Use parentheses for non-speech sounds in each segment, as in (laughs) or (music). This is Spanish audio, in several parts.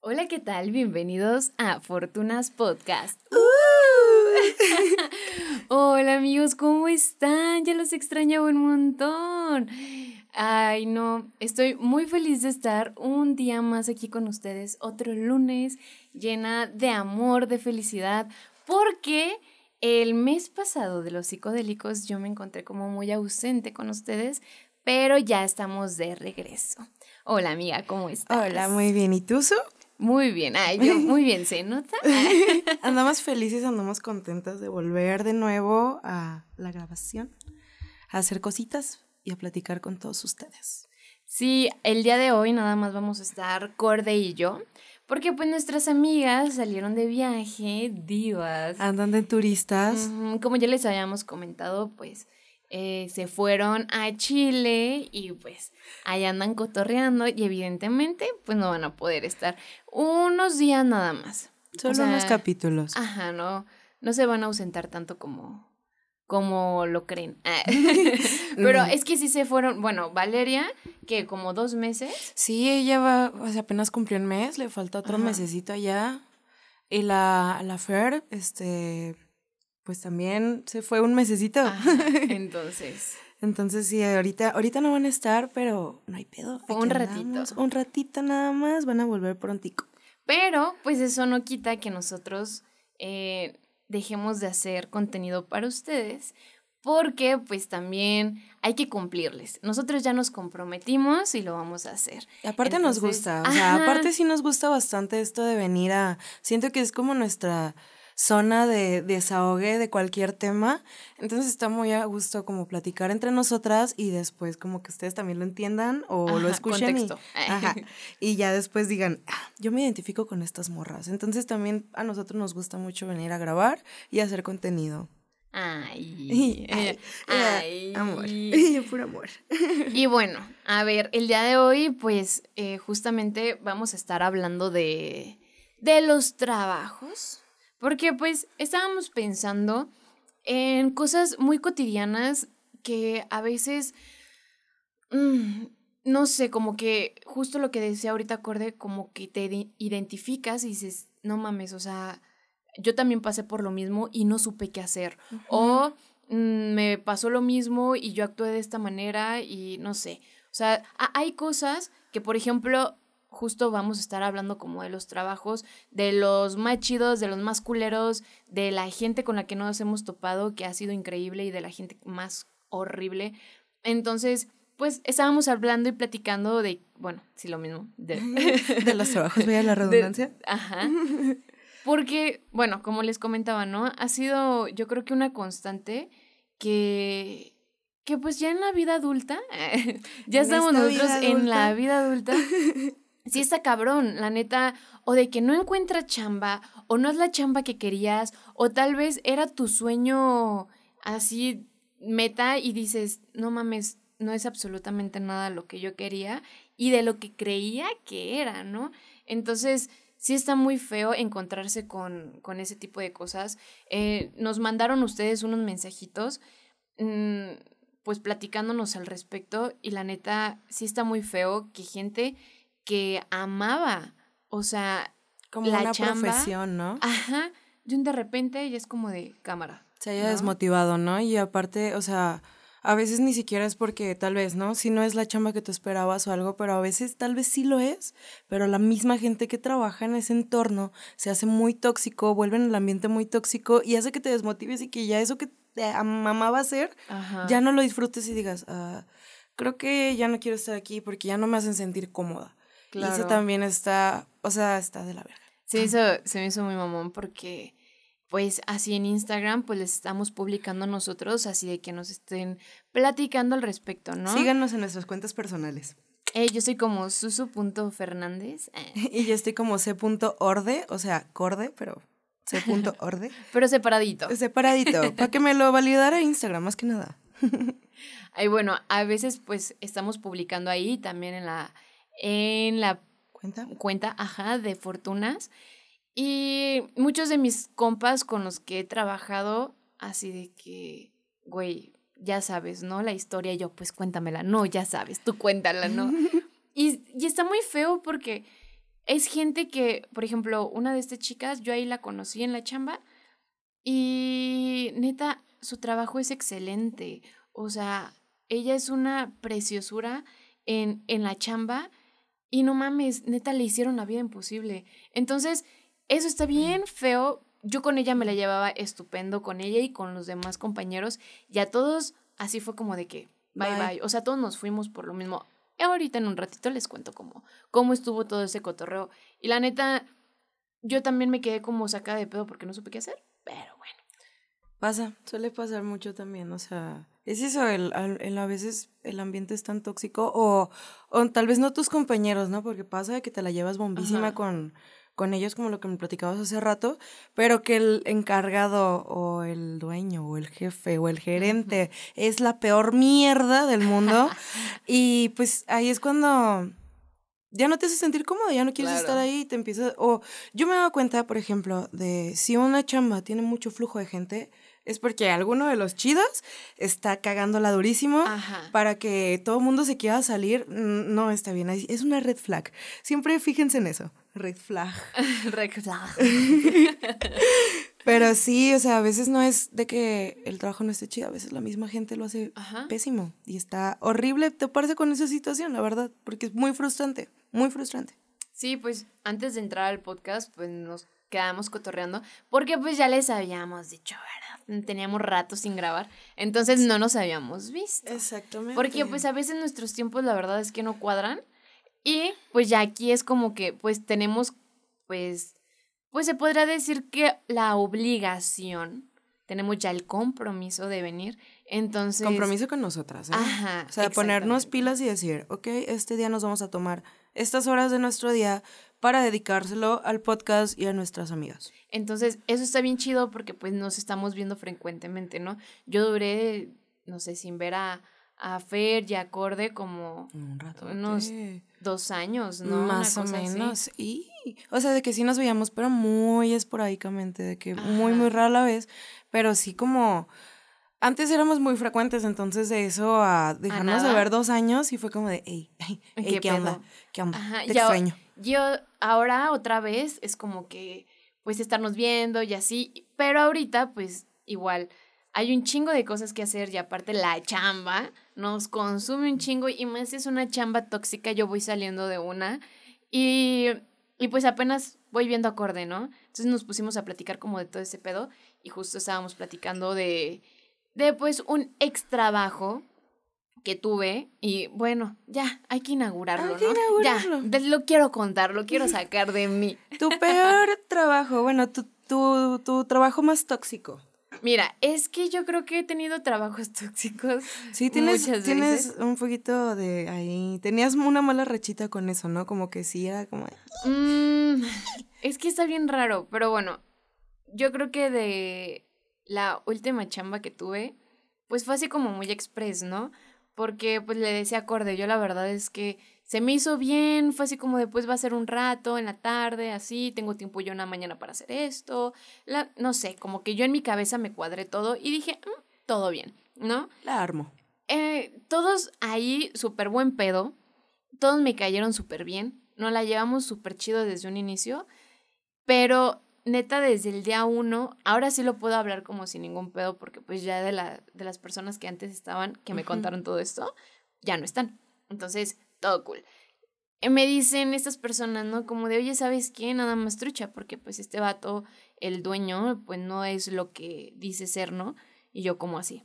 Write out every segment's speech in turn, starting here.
Hola, ¿qué tal? Bienvenidos a Fortunas Podcast. Uh. (laughs) Hola amigos, ¿cómo están? Ya los extrañaba un montón. Ay, no, estoy muy feliz de estar un día más aquí con ustedes, otro lunes llena de amor, de felicidad, porque el mes pasado de los psicodélicos yo me encontré como muy ausente con ustedes, pero ya estamos de regreso. Hola amiga, ¿cómo estás? Hola, muy bien. ¿Y tú, Su? Muy bien, ay, yo (laughs) muy bien, ¿se nota? (laughs) andamos felices, andamos contentas de volver de nuevo a la grabación, a hacer cositas y a platicar con todos ustedes. Sí, el día de hoy nada más vamos a estar Corde y yo, porque pues nuestras amigas salieron de viaje, divas. Andan de turistas. Como ya les habíamos comentado, pues eh, se fueron a Chile y pues ahí andan cotorreando y evidentemente pues no van a poder estar unos días nada más. Solo O sea, unos capítulos. Ajá, no, no se van a ausentar tanto como, como lo creen. (laughs) (laughs) Pero es que sí se fueron, bueno, Valeria, que como dos meses. Sí, ella va, o sea, apenas cumplió un mes, le falta otro Ajá. mesecito allá. Y la, la Fer, este, pues también se fue un mesecito. Ajá, (laughs) entonces, Entonces sí, ahorita, ahorita no van a estar, pero no hay pedo. Fue un ratito. Un ratito nada más, van a volver prontico. pero pues eso no quita que nosotros eh, dejemos de hacer contenido para ustedes. Porque pues también hay que cumplirles. Nosotros ya nos comprometimos y lo vamos a hacer. Y aparte nos gusta, o sea, ajá. aparte sí nos gusta bastante esto de venir a, siento que es como nuestra zona de desahogue de cualquier tema, entonces está muy a gusto como platicar entre nosotras y después como que ustedes también lo entiendan o lo escuchen y, (laughs) ajá, y ya después digan, "Ah, yo me identifico con estas morras, entonces también a nosotros nos gusta mucho venir a grabar y hacer contenido. Ay, (laughs) ay. amor, (laughs) puro amor. Y bueno, a ver, el día de hoy, pues eh, justamente vamos a estar hablando de, de los trabajos, porque pues estábamos pensando en cosas muy cotidianas que a veces, mm, no sé, como que justo lo que decía ahorita acorde, como que te ide- identificas y dices, no mames, o sea, yo también pasé por lo mismo y no supe qué hacer. O mm, me pasó lo mismo y yo actué de esta manera y no sé. O sea, ha- hay cosas que, por ejemplo, justo vamos a estar hablando como de los trabajos, de los más chidos, de los más culeros, de la gente con la que nos hemos topado, que ha sido increíble, y de la gente más horrible. Entonces, pues estábamos hablando y platicando de, bueno, sí, lo mismo. De, (laughs) De los trabajos, vaya la (laughs) de- redundancia. ajá. (laughs) Porque, bueno, como les comentaba, ¿no? Ha sido, yo creo que una constante que, que pues ya en la vida adulta, ya En estamos esta nosotros en la vida adulta, sí está cabrón, la neta, o de que no encuentras chamba, o no es la chamba que querías, o tal vez era tu sueño así meta y dices, no mames, no es absolutamente nada lo que yo quería y de lo que creía que era, ¿no? Entonces, sí está muy feo encontrarse con, con ese tipo de cosas. Eh, nos mandaron ustedes unos mensajitos, mm, pues platicándonos al respecto y la neta, sí está muy feo que gente que amaba, o sea, Como la una chamba, profesión, ¿no? ajá, de un de repente ya es como de cámara. se haya ¿no? desmotivado, ¿no? Y aparte, o sea, a veces ni siquiera es porque tal vez, ¿no? Si no es la chamba que tú esperabas o algo, pero a veces tal vez sí lo es, pero la misma gente que trabaja en ese entorno se hace muy tóxico, vuelven el ambiente muy tóxico y hace que te desmotives y que ya eso que te amaba hacer, Ajá. ya no lo disfrutes y digas, ah, creo que ya no quiero estar aquí porque ya no me hacen sentir cómoda. Y eso Claro. también está, o sea, está de la verga. Se, hizo, se me hizo muy mamón porque, pues, así en Instagram, pues les estamos publicando nosotros, así de que nos estén platicando al respecto, ¿no? Síganos en nuestras cuentas personales. Eh, yo soy como susu.fernández, eh, (laughs) Y yo estoy como c.orde, o sea, corde, pero c.orde. (laughs) pero separadito. Separadito, (laughs) para que me lo validara Instagram, más que nada. Ay, bueno, a veces, pues, estamos publicando ahí también en la, en la ¿Cuenta? cuenta, ajá, de fortunas. Y muchos de mis compas con los que he trabajado, así de que, güey, ya sabes, ¿no? La historia, y yo, pues cuéntamela. No, ya sabes, tú cuéntala, ¿no? (laughs) y, y está muy feo porque es gente que, por ejemplo, una de estas chicas, yo ahí la conocí en la chamba y neta, su trabajo es excelente. O sea, ella es una preciosura en, en la chamba y no mames, neta le hicieron la vida imposible. Entonces, eso está bien feo. Yo con ella me la llevaba estupendo, con ella y con los demás compañeros. Y a todos así fue como de que, bye bye. bye. O sea, todos nos fuimos por lo mismo. Ahorita en un ratito les cuento cómo, cómo estuvo todo ese cotorreo. Y la neta, yo también me quedé como sacada de pedo porque no supe qué hacer, pero bueno. Pasa, suele pasar mucho también, o sea, es eso, el, el, a veces el ambiente es tan tóxico o, o, tal vez no tus compañeros, ¿no? Porque pasa que te la llevas bombísima con, con ellos, como lo que me platicabas hace rato, pero que el encargado o el dueño o el jefe o el gerente es la peor mierda del mundo (laughs) y pues ahí es cuando ya no te hace sentir cómodo, ya no quieres estar ahí, te empiezas... O yo me he dado cuenta, por ejemplo, de si una chamba tiene mucho flujo de gente, es porque alguno de los chidos está cagándola durísimo para que todo el mundo se quiera salir. No está bien. Es una red flag. Siempre fíjense en eso. Red flag. (laughs) red flag. (laughs) Pero sí, o sea, a veces no es de que el trabajo no esté chido, a veces la misma gente lo hace pésimo y está horrible te parece con esa situación, la verdad, porque es muy frustrante, muy frustrante. Sí, pues antes de entrar al podcast, pues nos quedamos cotorreando, porque pues ya les habíamos dicho, ¿verdad? Teníamos rato sin grabar, entonces no nos habíamos visto. Exactamente. Porque pues a veces nuestros tiempos la verdad es que no cuadran y pues ya aquí es como que pues tenemos pues pues se podría decir que la obligación, tenemos ya el compromiso de venir, entonces... Compromiso con nosotras, ¿eh? Ajá. O sea, ponernos pilas y decir, ok, este día nos vamos a tomar estas horas de nuestro día para dedicárselo al podcast y a nuestras amigas. Entonces, eso está bien chido porque pues nos estamos viendo frecuentemente, ¿no? Yo duré, no sé, sin ver a, a Fer y Acorde como Un rato unos dos años, ¿no? Más o menos. Y, o sea, de que sí nos veíamos, pero muy esporádicamente, de que muy, muy rara la vez, pero sí como... Antes éramos muy frecuentes, entonces de eso a dejarnos de ver dos años y fue como de, hey, hey, (laughs) ¿qué, onda? ¿Qué onda? Te extraño. Yo ahora otra vez es como que, pues, estarnos viendo y así, pero ahorita, pues, igual, hay un chingo de cosas que hacer y aparte la chamba nos consume un chingo y más si es una chamba tóxica, yo voy saliendo de una y, y pues apenas voy viendo acorde, ¿no? Entonces nos pusimos a platicar como de todo ese pedo y justo estábamos platicando de de pues un extrabajo que tuve y bueno, ya, hay que inaugurarlo, hay que Inaugurarlo. Ya, lo quiero contar, lo quiero (laughs) sacar de mí. Tu peor (laughs) trabajo, bueno, tu, tu, tu trabajo más tóxico. Mira, es que yo creo que he tenido trabajos (laughs) tóxicos. Sí, tienes, tienes un poquito de ahí. Tenías una mala rechita con eso, ¿no? Como que sí era como. Mm, es que está bien raro, pero bueno, yo creo que de la última chamba que tuve, pues fue así como muy express, ¿no? Porque pues le decía acorde, yo la verdad es que se me hizo bien, fue así como después va a ser un rato en la tarde, así, tengo tiempo yo una mañana para hacer esto, la, no sé, como que yo en mi cabeza me cuadré todo y dije, mm, todo bien, ¿no? La armo. Eh, todos ahí súper buen pedo, todos me cayeron súper bien, nos la llevamos súper chido desde un inicio, pero neta desde el día uno, ahora sí lo puedo hablar como sin ningún pedo porque pues ya de, la, de las personas que antes estaban, que me contaron todo esto, ya no están. Entonces, todo cool. Eh, me dicen estas personas, ¿no? Como de, oye, ¿sabes qué? Nada más trucha, porque pues este vato, el dueño, pues no es lo que dice ser, ¿no? Y yo como así.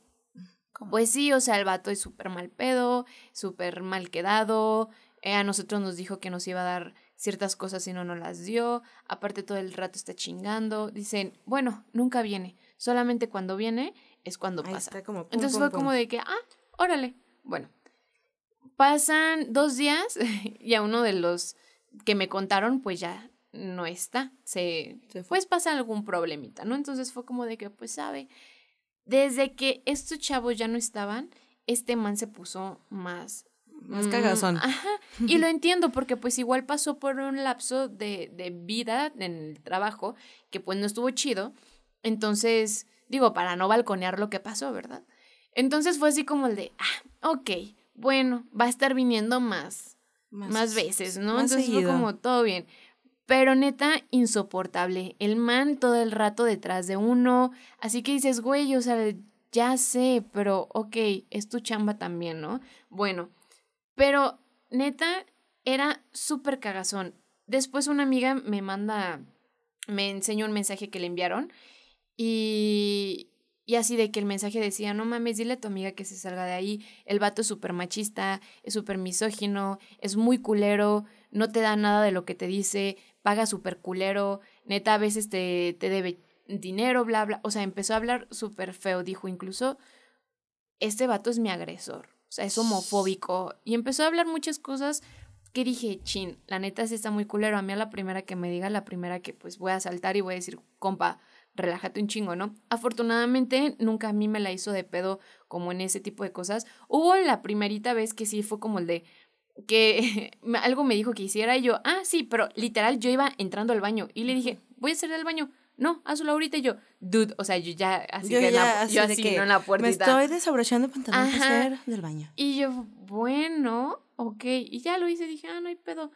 Pues sí, o sea, el vato es súper mal pedo, súper mal quedado. Eh, a nosotros nos dijo que nos iba a dar ciertas cosas y no nos las dio. Aparte todo el rato está chingando. Dicen, bueno, nunca viene. Solamente cuando viene es cuando pasa. Entonces fue como de que, ah, órale. Bueno, Pasan dos días (laughs) y a uno de los que me contaron, pues ya no está. Se, pues pasa algún problemita, ¿no? Entonces fue como de que, pues sabe, desde que estos chavos ya no estaban, este man se puso más más cagazón. Ajá. (laughs) Y lo entiendo porque pues igual pasó por un lapso de, de, vida en el trabajo que pues no estuvo chido. Entonces, digo, para no balconear lo que pasó, ¿verdad? Entonces fue así como el de, ah, ok, bueno, va a estar viniendo más, más, veces, ¿no? Entonces fue como todo bien. Pero neta, insoportable. El man todo el rato detrás de uno. Así que dices, güey, o sea, ya sé, pero ok, es tu chamba también, ¿no? Bueno, pero neta, era súper cagazón. Después una amiga me manda, me enseñó un mensaje que le enviaron y, y así de que el mensaje decía, no mames, dile a tu amiga que se salga de ahí. El vato es súper machista, es súper misógino, es muy culero, no te da nada de lo que te dice, paga súper culero, neta a veces te, te debe dinero, bla, bla. O sea, empezó a hablar súper feo, dijo incluso, este vato es mi agresor, sea, es homofóbico. Y empezó a hablar muchas cosas que dije, chin, la neta sí está muy culero. A mí a la primera que me diga, la primera que pues voy a saltar y voy a decir, compa, relájate un chingo, ¿no? Afortunadamente nunca a mí me la hizo de pedo como en ese tipo de cosas. Hubo la primerita vez que sí fue como el de que (laughs) algo me dijo que hiciera y yo, ah, sí, pero literal yo iba entrando al baño y le dije, voy a salir del baño. No, hazlo ahorita y yo, dude, o sea, yo ya así que la, yo así, que no en la puertita. Me estoy desabrochando pantalón para del baño. Y yo, bueno, ok, y ya lo hice, dije, ah, no hay pedo.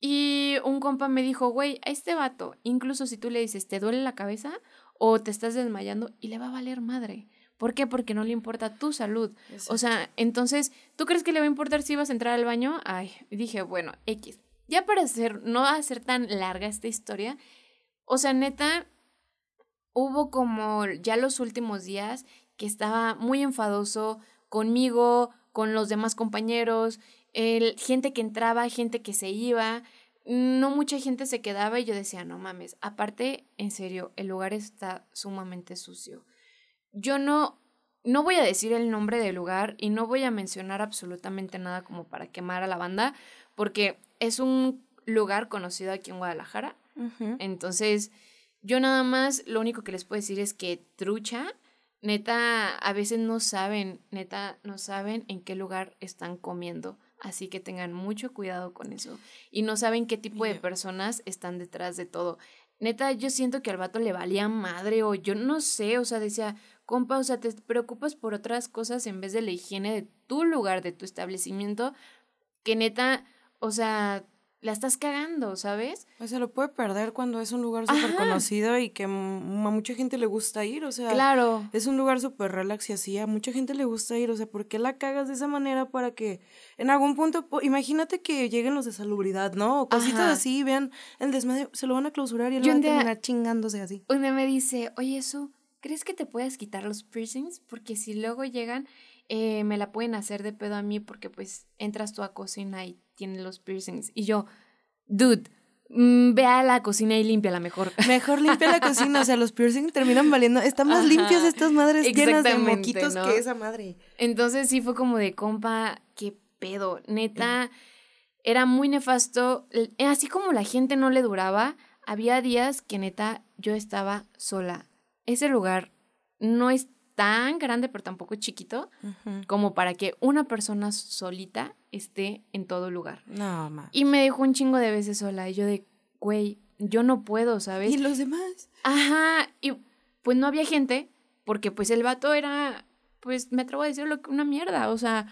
Y un compa me dijo, güey, a este vato, incluso si tú le dices, ¿te duele la cabeza? O te estás desmayando y le va a valer madre. ¿Por qué? Porque no le importa tu salud. O sea, entonces, ¿tú crees que le va a importar si vas a entrar al baño? Ay, dije, bueno, X. Ya para hacer, no ser tan larga esta historia, o sea, neta, hubo como ya los últimos días que estaba muy enfadoso conmigo, con los demás compañeros, el, gente que entraba, gente que se iba, no mucha gente se quedaba y yo decía, no mames, aparte, en serio, el lugar está sumamente sucio. Yo no, no voy a decir el nombre del lugar y no voy a mencionar absolutamente nada como para quemar a la banda, porque es un lugar conocido aquí en Guadalajara. Entonces, yo nada más lo único que les puedo decir es que trucha, neta, a veces no saben, neta, no saben en qué lugar están comiendo. Así que tengan mucho cuidado con eso. Y no saben qué tipo de personas están detrás de todo. Neta, yo siento que al vato le valía madre o yo no sé, o sea, decía, compa, o sea, te preocupas por otras cosas en vez de la higiene de tu lugar, de tu establecimiento, que neta, o sea, la estás cagando, ¿sabes? O sea, lo puede perder cuando es un lugar súper conocido y que a mucha gente le gusta ir, o sea. Claro. Es un lugar súper relax y así, a mucha gente le gusta ir, o sea, ¿por qué la cagas de esa manera para que en algún punto, imagínate que lleguen los de salubridad, ¿no? O cositas así, vean el desmadre, se lo van a clausurar y él va a terminar chingándose así. Un día me dice, oye, eso, ¿crees que te puedes quitar los piercings? Porque si luego llegan, eh, me la pueden hacer de pedo a mí porque pues entras tú a cocina y tiene los piercings. Y yo, dude, mm, ve a la cocina y limpia la mejor. (laughs) Mejor limpia la cocina, o sea, los piercings terminan valiendo, están más limpias estas madres llenas de moquitos que esa madre. Entonces sí fue como de compa, qué pedo, neta, era muy nefasto, así como la gente no le duraba, había días que neta yo estaba sola. Ese lugar no es tan grande, pero tampoco chiquito, como para que una persona solita esté en todo lugar. No, ma. Y me dejó un chingo de veces sola. Y yo de, güey, yo no puedo, ¿sabes? ¿Y los demás? Ajá. Y pues no había gente, porque pues el vato era, pues me atrevo a decirlo, una mierda. O sea,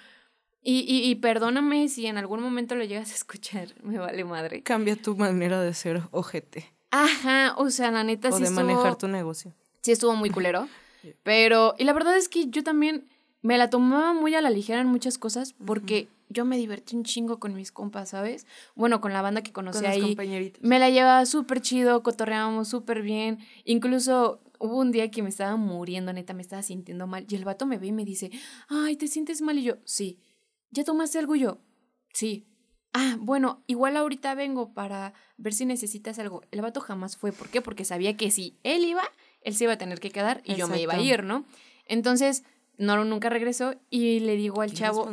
y, y, y, perdóname si en algún momento lo llegas a escuchar, (laughs) me vale madre. Cambia tu manera de ser ojete. Ajá, o sea, la neta o sí de manejar tu negocio. Sí estuvo muy culero. (laughs) Pero, y la verdad es que yo también me la tomaba muy a la ligera en muchas cosas porque yo me divertí un chingo con mis compas, ¿sabes? Bueno, con la banda que conocí ahí. Me la llevaba súper chido, cotorreábamos súper bien. Incluso hubo un día que me estaba muriendo, neta, me estaba sintiendo mal. Y el vato me ve y me dice, ay, ¿te sientes mal? Y yo, sí. ¿Ya tomaste algo? Y yo, sí. Ah, bueno, igual ahorita vengo para ver si necesitas algo. El vato jamás fue. ¿Por qué? Porque sabía que si él iba, él se iba a tener que quedar y yo me iba a ir, ¿no? Entonces, no, nunca regresó y le digo al chavo,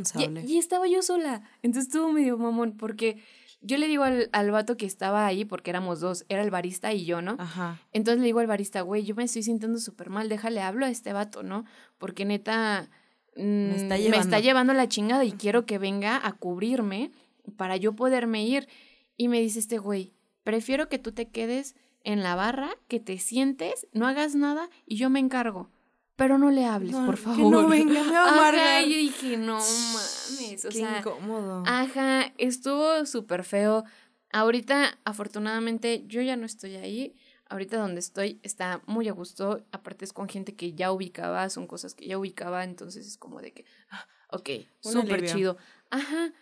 y, estaba yo sola. Entonces estuvo medio mamón porque yo le digo al, al vato que estaba ahí, porque éramos dos, era el barista y yo, ¿no? Ajá. Entonces le digo al barista, güey, yo me estoy sintiendo súper mal, déjale, hablo a este vato, ¿no? Porque neta, me, está mm, me está llevando la chingada y quiero que venga a cubrirme para yo poderme ir. Y me dice este güey, prefiero que tú te quedes en la barra, que te sientes, no hagas nada y yo me encargo. Pero no le hables, por favor. Que no venga, me Ajá, yo dije, no mames. O Qué incómodo. Ajá, estuvo súper feo. Ahorita, afortunadamente, yo ya no estoy ahí. Ahorita donde estoy está muy a gusto. Aparte es con gente que ya ubicaba, son cosas que ya ubicaba, entonces es como de que, ah, ok, súper chido. Ajá.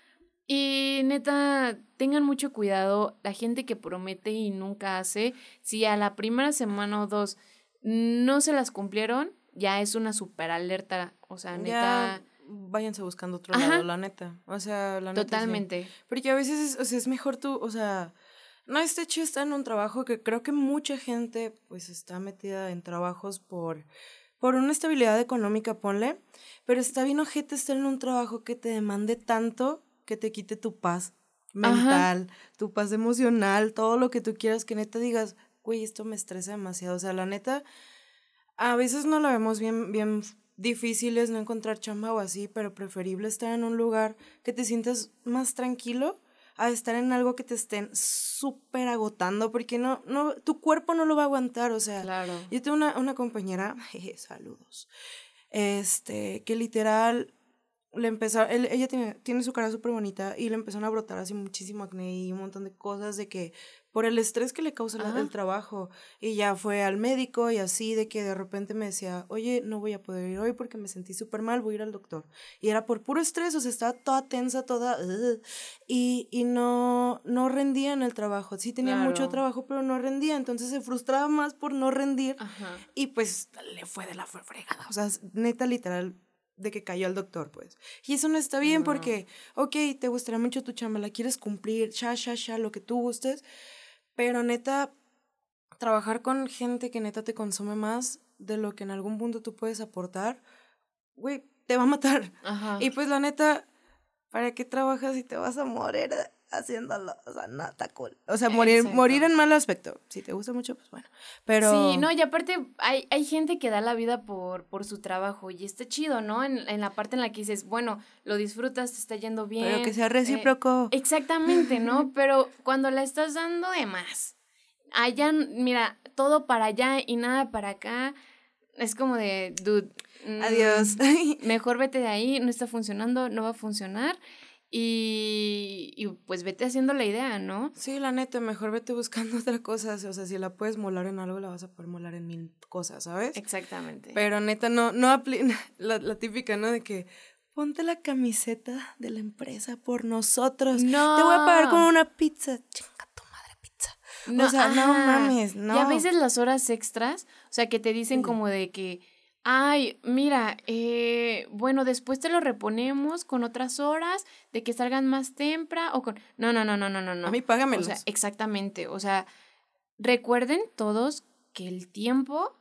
Y neta, tengan mucho cuidado. La gente que promete y nunca hace, si a la primera semana o dos no se las cumplieron, ya es una super alerta. O sea, neta. váyanse buscando otro lado, la neta. O sea, la neta. Totalmente. Porque a veces es, o sea, es mejor tú, o sea, no este hecho está en un trabajo que creo que mucha gente pues está metida en trabajos por por una estabilidad económica, ponle, pero está bien ojete estar en un trabajo que te demande tanto que te quite tu paz mental, tu paz emocional, todo lo que tú quieras, que neta digas, güey, esto me estresa demasiado. O sea, la neta, a veces no lo vemos bien, bien difíciles no encontrar chamba o así, pero preferible estar en un lugar que te sientas más tranquilo a estar en algo que te estén súper agotando, porque no, no, tu cuerpo no lo va a aguantar, o sea, claro. yo tengo una, una compañera, (laughs) jeje, saludos, este, que literal le empezó, ella tiene, tiene su cara súper bonita y le empezaron a brotar así muchísimo acné y un montón de cosas de que por el estrés que le causa el trabajo y ya fue al médico y así de que de repente me decía, oye, no voy a poder ir hoy porque me sentí súper mal, voy a ir al doctor. Y era por puro estrés, o sea, estaba toda tensa, toda... y, y no, no rendía en el trabajo. Sí tenía mucho trabajo, pero no rendía, entonces se frustraba más por no rendir y pues le fue de la fregada. O sea, neta, literal, de que cayó al doctor, pues. Y eso no está bien porque, ok, te gustaría mucho tu chamba, la quieres cumplir, ya, ya, ya, lo que tú gustes, pero neta, trabajar con gente que neta te consume más de lo que en algún punto tú puedes aportar, güey, te va a matar. Y pues la neta, ¿para qué trabajas si te vas a morir? Haciéndolo, o sea, no, está cool. O sea, morir, morir en mal aspecto. Si te gusta mucho, pues bueno. Pero... Sí, no, y aparte hay, hay gente que da la vida por, por su trabajo y está chido, ¿no? En, en la parte en la que dices, bueno, lo disfrutas, te está yendo bien. Pero que sea recíproco. Eh, exactamente, ¿no? (laughs) Pero cuando la estás dando de más, allá, mira, todo para allá y nada para acá, es como de, dude. Adiós. (laughs) mejor vete de ahí, no está funcionando, no va a funcionar. Y, y, pues vete haciendo la idea, ¿no? Sí, la neta, mejor vete buscando (laughs) otra cosa. O sea, si la puedes molar en algo, la vas a poder molar en mil cosas, ¿sabes? Exactamente. Pero neta, no, (laughs) no la, la típica, ¿no? De que ponte la camiseta de la empresa por nosotros. No. Te voy a pagar con una pizza. Chinga tu madre pizza. No, o sea, no mames, no. Y a veces las horas extras, o sea, que te dicen como de que Ay, mira, eh, bueno, después te lo reponemos con otras horas de que salgan más temprano o con... No, no, no, no, no, no. A mí págame. O sea, exactamente. O sea, recuerden todos que el tiempo,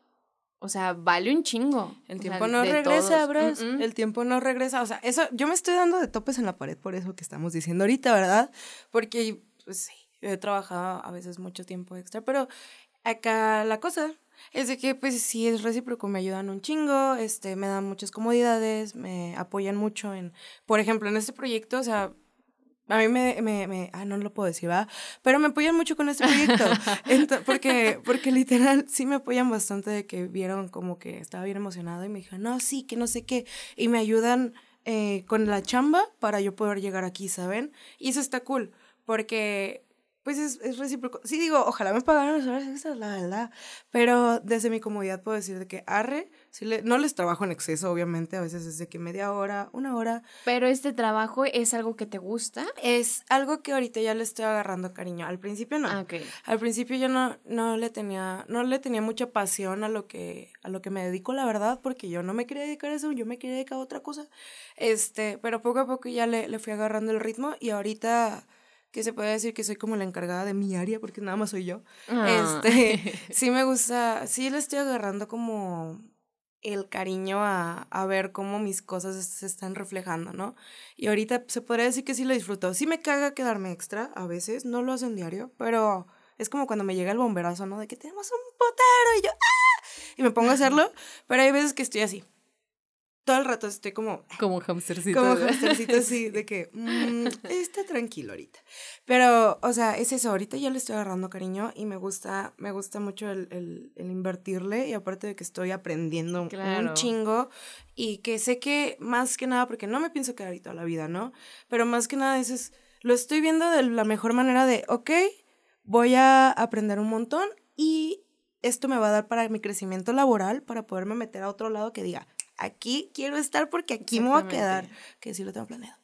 o sea, vale un chingo. El tiempo no regresa, bro. El tiempo no regresa. O sea, eso, yo me estoy dando de topes en la pared por eso que estamos diciendo ahorita, ¿verdad? Porque, pues sí, he trabajado a veces mucho tiempo extra, pero acá la cosa es de que pues sí es recíproco, me ayudan un chingo, este, me dan muchas comodidades, me apoyan mucho en, por ejemplo, en este proyecto, o sea, a mí me, me, me, ah, no lo puedo decir, ¿va? Pero me apoyan mucho con este proyecto. (laughs) porque, porque literal sí me apoyan bastante de que vieron como que estaba bien emocionada y me dijeron, no, sí, que no sé qué. Y me ayudan eh, con la chamba para yo poder llegar aquí, ¿saben? Y eso está cool, porque pues es, es, recíproco. Sí digo, ojalá me pagaran las horas extras, la verdad. Pero desde mi comodidad puedo decir de que arre, si le, no les trabajo en exceso, obviamente, a veces es de que media hora, una hora. Pero este trabajo es algo que te gusta. Es algo que ahorita ya le estoy agarrando cariño. Al principio no. Ah, okay. Al principio yo no, no le tenía, no le tenía mucha pasión a lo que, a lo que me dedico, la verdad, porque yo no me quería dedicar a eso, yo me quería dedicar a otra cosa. Este, pero poco a poco ya le, le fui agarrando el ritmo y ahorita que se puede decir que soy como la encargada de mi área, porque nada más soy yo. Ah. Este, (laughs) sí me gusta, sí le estoy agarrando como el cariño a, a, ver cómo mis cosas se están reflejando, ¿no? Y ahorita se podría decir que sí lo disfruto. Sí me caga quedarme extra a veces, no lo hacen diario, pero es como cuando me llega el bomberazo, ¿no? De que tenemos un potero y yo, ¡ah! Y me pongo a hacerlo, pero hay veces que estoy así todo el rato estoy como... Como hamstercito. Como hamstercito, (laughs) sí, de que mmm, está tranquilo ahorita. Pero, o sea, es eso, ahorita ya le estoy agarrando cariño y me gusta, me gusta mucho el, el, el invertirle y aparte de que estoy aprendiendo un chingo y que sé que más que nada, porque no me pienso quedar ahí toda la vida, ¿no? Pero más que nada eso es lo estoy viendo de la mejor manera de, ok, voy a aprender un montón y esto me va a dar para mi crecimiento laboral, para poderme meter a otro lado que diga, aquí quiero estar porque aquí me voy a quedar, que sí lo tengo planeado.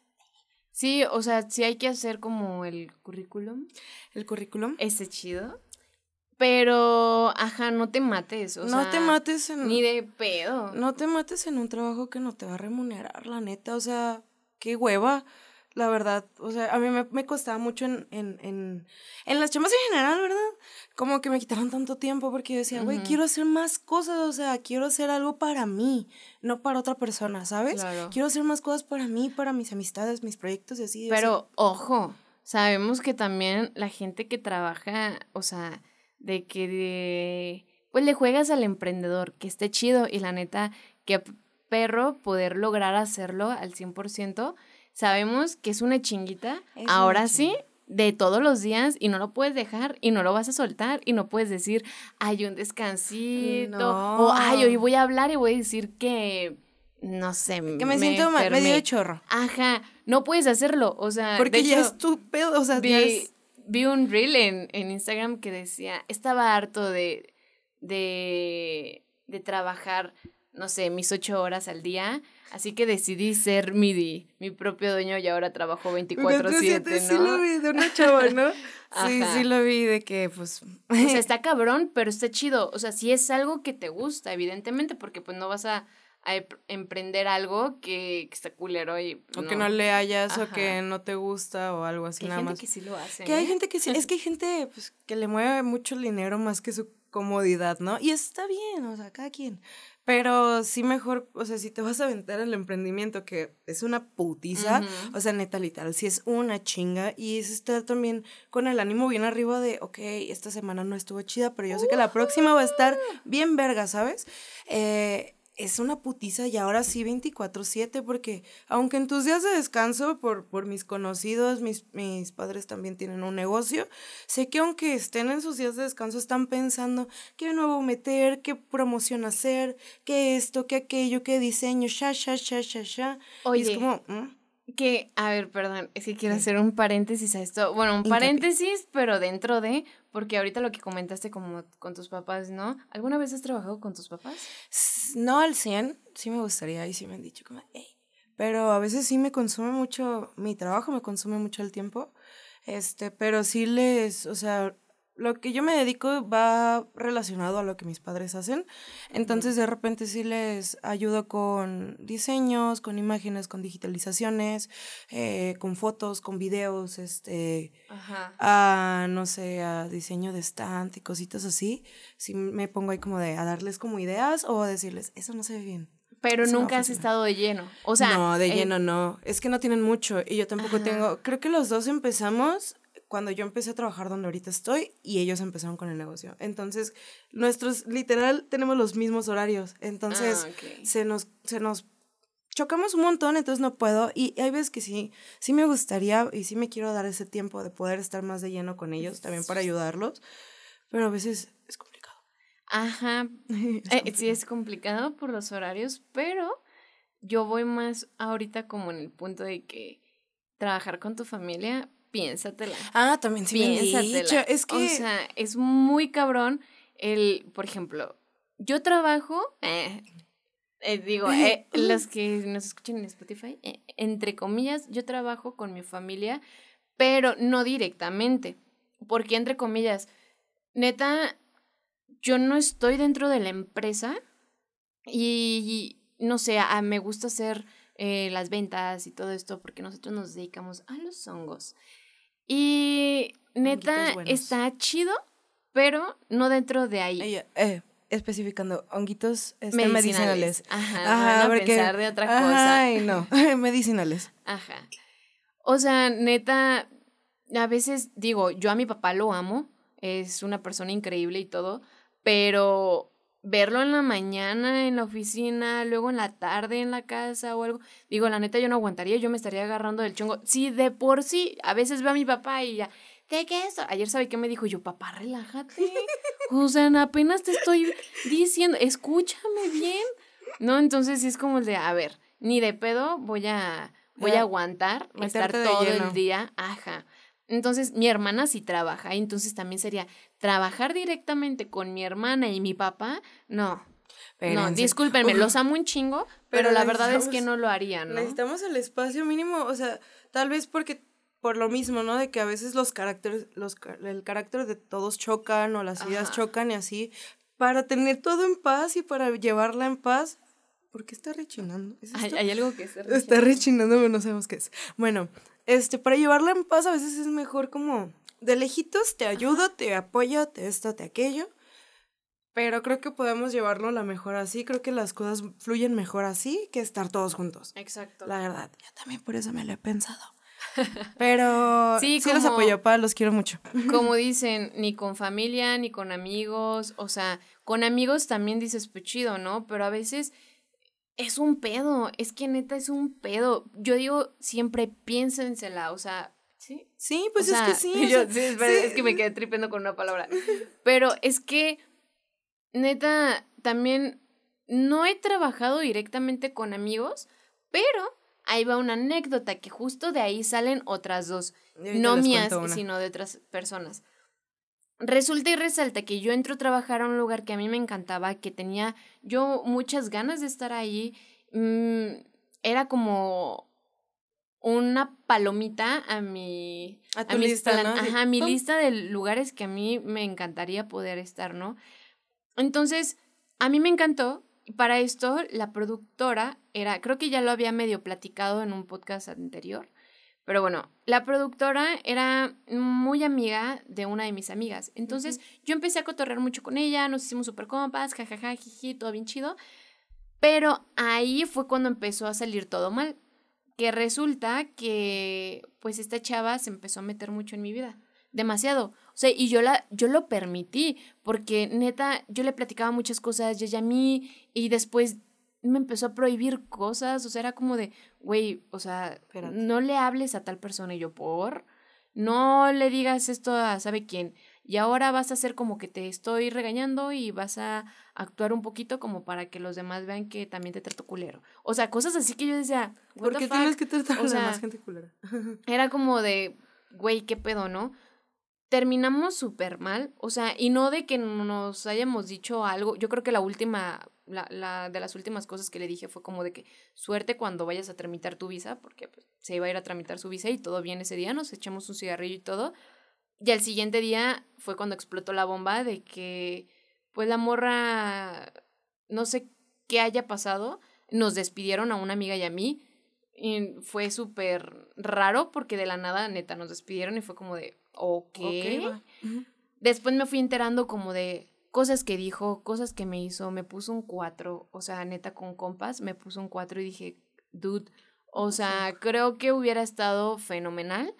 Sí, o sea, sí hay que hacer como el currículum. El currículum. Ese chido. Pero, ajá, no te mates. O no te mates en. Ni de pedo. No te mates en un trabajo que no te va a remunerar, la neta. O sea, qué hueva la verdad. O sea, a mí me, costaba mucho en, en, en, en, las chamas en general, ¿verdad? Como que me quitaron tanto tiempo porque yo decía, güey, quiero hacer más cosas, o sea, quiero hacer algo para mí, no para otra persona, ¿sabes? Quiero hacer más cosas para mí, para mis amistades, mis proyectos y así. Pero, ojo, sabemos que también la gente que trabaja, o sea, de que de, pues le juegas al emprendedor, que esté chido y la neta, que perro poder lograr hacerlo al 100%, sabemos que es una chinguita, ahora sí, de todos los días y no lo puedes dejar y no lo vas a soltar y no puedes decir, hay un descansito o ay, hoy voy a hablar y voy a decir que no sé, que me, siento medio chorro. Ajá, no puedes hacerlo, o sea, porque ya es tu pedo, o sea, vi, vi un reel en, en Instagram que decía, estaba harto de de de trabajar, no sé, mis ocho horas al día Así que decidí ser mi, mi propio dueño y ahora trabajo 24/7, ¿no? Sí lo vi de una chava, ¿no? (laughs) sí, sí lo vi de que, pues... O sea, (laughs) está cabrón, pero está chido. O sea, si es algo que te gusta, evidentemente, porque pues no vas a, emprender algo que, está culero y... O que no le hayas o que no te gusta o algo así que nada más. Hay gente que sí lo hace. Que hay ¿eh? gente que sí... es que hay gente pues, que le mueve mucho el dinero más que su comodidad, ¿no? Y está bien, o sea, cada quien. Pero sí mejor, o sea, si te vas a aventar el emprendimiento, que es una putiza, o sea, neta, literal, si es una chinga y es estar también con el ánimo bien arriba de, ok, esta semana no estuvo chida, pero yo sé que la próxima va a estar bien verga, ¿sabes? Eh, es una putiza y ahora sí 24/7 porque aunque en tus días de descanso, por, por mis conocidos, mis, mis padres también tienen un negocio, sé que aunque estén en sus días de descanso están pensando qué nuevo meter, qué promoción hacer, qué esto, qué aquello, qué diseño, ya, ya, ya, ya, ya. Oye, es como... Que, a ver, perdón, es que quiero hacer un paréntesis a esto. Bueno, un paréntesis, pero dentro de, porque ahorita lo que comentaste como con tus papás, ¿no? ¿Alguna vez has trabajado con tus papás? No al 100, sí me gustaría y sí me han dicho como, hey. Pero a veces sí me consume mucho, mi trabajo me consume mucho el tiempo, este, pero sí les, o sea, lo que yo me dedico va relacionado a lo que mis padres hacen. Entonces, de repente sí les ayudo con diseños, con imágenes, con digitalizaciones, eh, con fotos, con videos, este, a, no sé, a diseño de stand y cositas así. Sí me pongo ahí como de a darles como ideas o a decirles, eso no se ve bien. Pero nunca has estado de lleno. O sea. No, de lleno no. Es que no tienen mucho. Y yo tampoco tengo. Creo que los dos empezamos cuando yo empecé a trabajar donde ahorita estoy y ellos empezaron con el negocio. Entonces, nuestros, literal, tenemos los mismos horarios. Entonces, ah, se, nos, se nos chocamos un montón, entonces no puedo. Y hay veces que sí, sí me gustaría y sí me quiero dar ese tiempo de poder estar más de lleno con ellos, también para ayudarlos. Pero a veces es complicado. Ajá. (laughs) Eh, sí, es complicado por los horarios, pero yo voy más ahorita como en el punto de que trabajar con tu familia piénsatela. Ah, también sí piénsatela. Es que... O sea, es muy cabrón el, por ejemplo, yo trabajo, eh, eh, digo, eh, (laughs) los que nos escuchan en Spotify, entre comillas, yo trabajo con mi familia, pero no directamente. Porque, entre comillas, neta, yo no estoy dentro de la empresa y, no sé, me gusta hacer las ventas y todo esto porque nosotros nos dedicamos a los hongos. Y neta, está chido, pero no dentro de ahí. Eh, especificando, honguitos este, medicinales. Ajá, Ajá pensar de otra cosa. Ay, no, (laughs) medicinales. Ajá. O sea, neta, a veces digo, yo a mi papá lo amo, es una persona increíble y todo, pero verlo en la mañana en la oficina, luego en la tarde en la casa o algo. Digo, la neta yo no aguantaría, yo me estaría agarrando del chongo. Sí, de por sí, a veces veo a mi papá y ya, ¿qué, qué es? Ayer sabe qué me dijo yo, papá, relájate. (laughs) o sea, apenas te estoy diciendo, escúchame bien. No, entonces sí es como el de, a ver, ni de pedo voy a voy a aguantar estar todo lleno. el día, ajá. Entonces, mi hermana sí trabaja, entonces también sería trabajar directamente con mi hermana y mi papá, no. No, Espérense. discúlpenme, Uf, los amo un chingo, (laughs) pero, Pero la verdad es que no lo haría, ¿no? Necesitamos el espacio mínimo, o sea, tal vez porque por lo mismo, ¿no? De que a veces los caracteres, los, el carácter de todos chocan o las ideas Ajá. chocan y así, para tener todo en paz y para llevarla en paz. ¿Por qué está rechinando? ¿Es Hay, hay algo que se Está rechinando, pero no sabemos qué es. Bueno, este, para llevarla en paz a veces es mejor como de lejitos, te ayudo, te apoyo, te esto, te aquello. Pero creo que podemos llevarlo la mejor así. Creo que las cosas fluyen mejor así que estar todos juntos. Exacto. La verdad, yo también por eso me lo he pensado. (laughs) Pero Sí, sí, los como- apoyo, pa, los quiero mucho. Como (laughs) dicen, ni con familia, ni con amigos, o sea, con amigos también dices, pues chido, ¿no? Pero a veces es un pedo, es que neta es un pedo. Yo digo, siempre piénsensela, o sea, ¿sí? Sí, pues O es sea, que sí. (laughs) yo- sí, espera, sí. es que me quedé tripeando con una palabra. (laughs) Pero es que, neta, también no he trabajado directamente con amigos, pero ahí va una anécdota que justo de ahí salen otras dos. No mías, sino de otras personas. Resulta y resalta que yo entro a trabajar a un lugar que a mí me encantaba, que tenía yo muchas ganas de estar ahí. Mm, era como una palomita a mi A tu lista, plan- ¿no? Así, Ajá, mi pum. lista de lugares que a mí me encantaría poder estar, ¿no? Entonces, a mí me encantó. Y para esto, la productora era, creo que ya lo había medio platicado en un podcast anterior, pero bueno, la productora era muy amiga de una de mis amigas. Entonces, yo empecé a cotorrear mucho con ella, nos hicimos súper compas, jajaja, jiji, todo bien chido. Pero ahí fue cuando empezó a salir todo mal. Que resulta que, pues, esta chava se empezó a meter mucho en mi vida. Demasiado. O sea, y yo, la, yo lo permití, porque neta, yo le platicaba muchas cosas, ella a mí, y después me empezó a prohibir cosas. O sea, era como de, güey, o sea, Espérate. no le hables a tal persona. Y yo, por. No le digas esto a sabe quién. Y ahora vas a hacer como que te estoy regañando y vas a actuar un poquito como para que los demás vean que también te trato culero. O sea, cosas así que yo decía, ¿Por qué tienes que tratar O a la sea, demás gente culera? (laughs) Era como de, güey, qué pedo, ¿no? Terminamos súper mal, o sea, y no de que nos hayamos dicho algo, yo creo que la última, la, la de las últimas cosas que le dije fue como de que suerte cuando vayas a tramitar tu visa, porque pues, se iba a ir a tramitar su visa y todo bien ese día, nos echamos un cigarrillo y todo, y al siguiente día fue cuando explotó la bomba de que, pues la morra, no sé qué haya pasado, nos despidieron a una amiga y a mí, y fue súper raro porque de la nada, neta, nos despidieron y fue como de, ok. Ok, va. Ujú. Después me fui enterando como de cosas que dijo, cosas que me hizo, me puso un 4, o sea, neta con compas, me puso un 4 y dije, dude, o sea, creo que hubiera estado fenomenal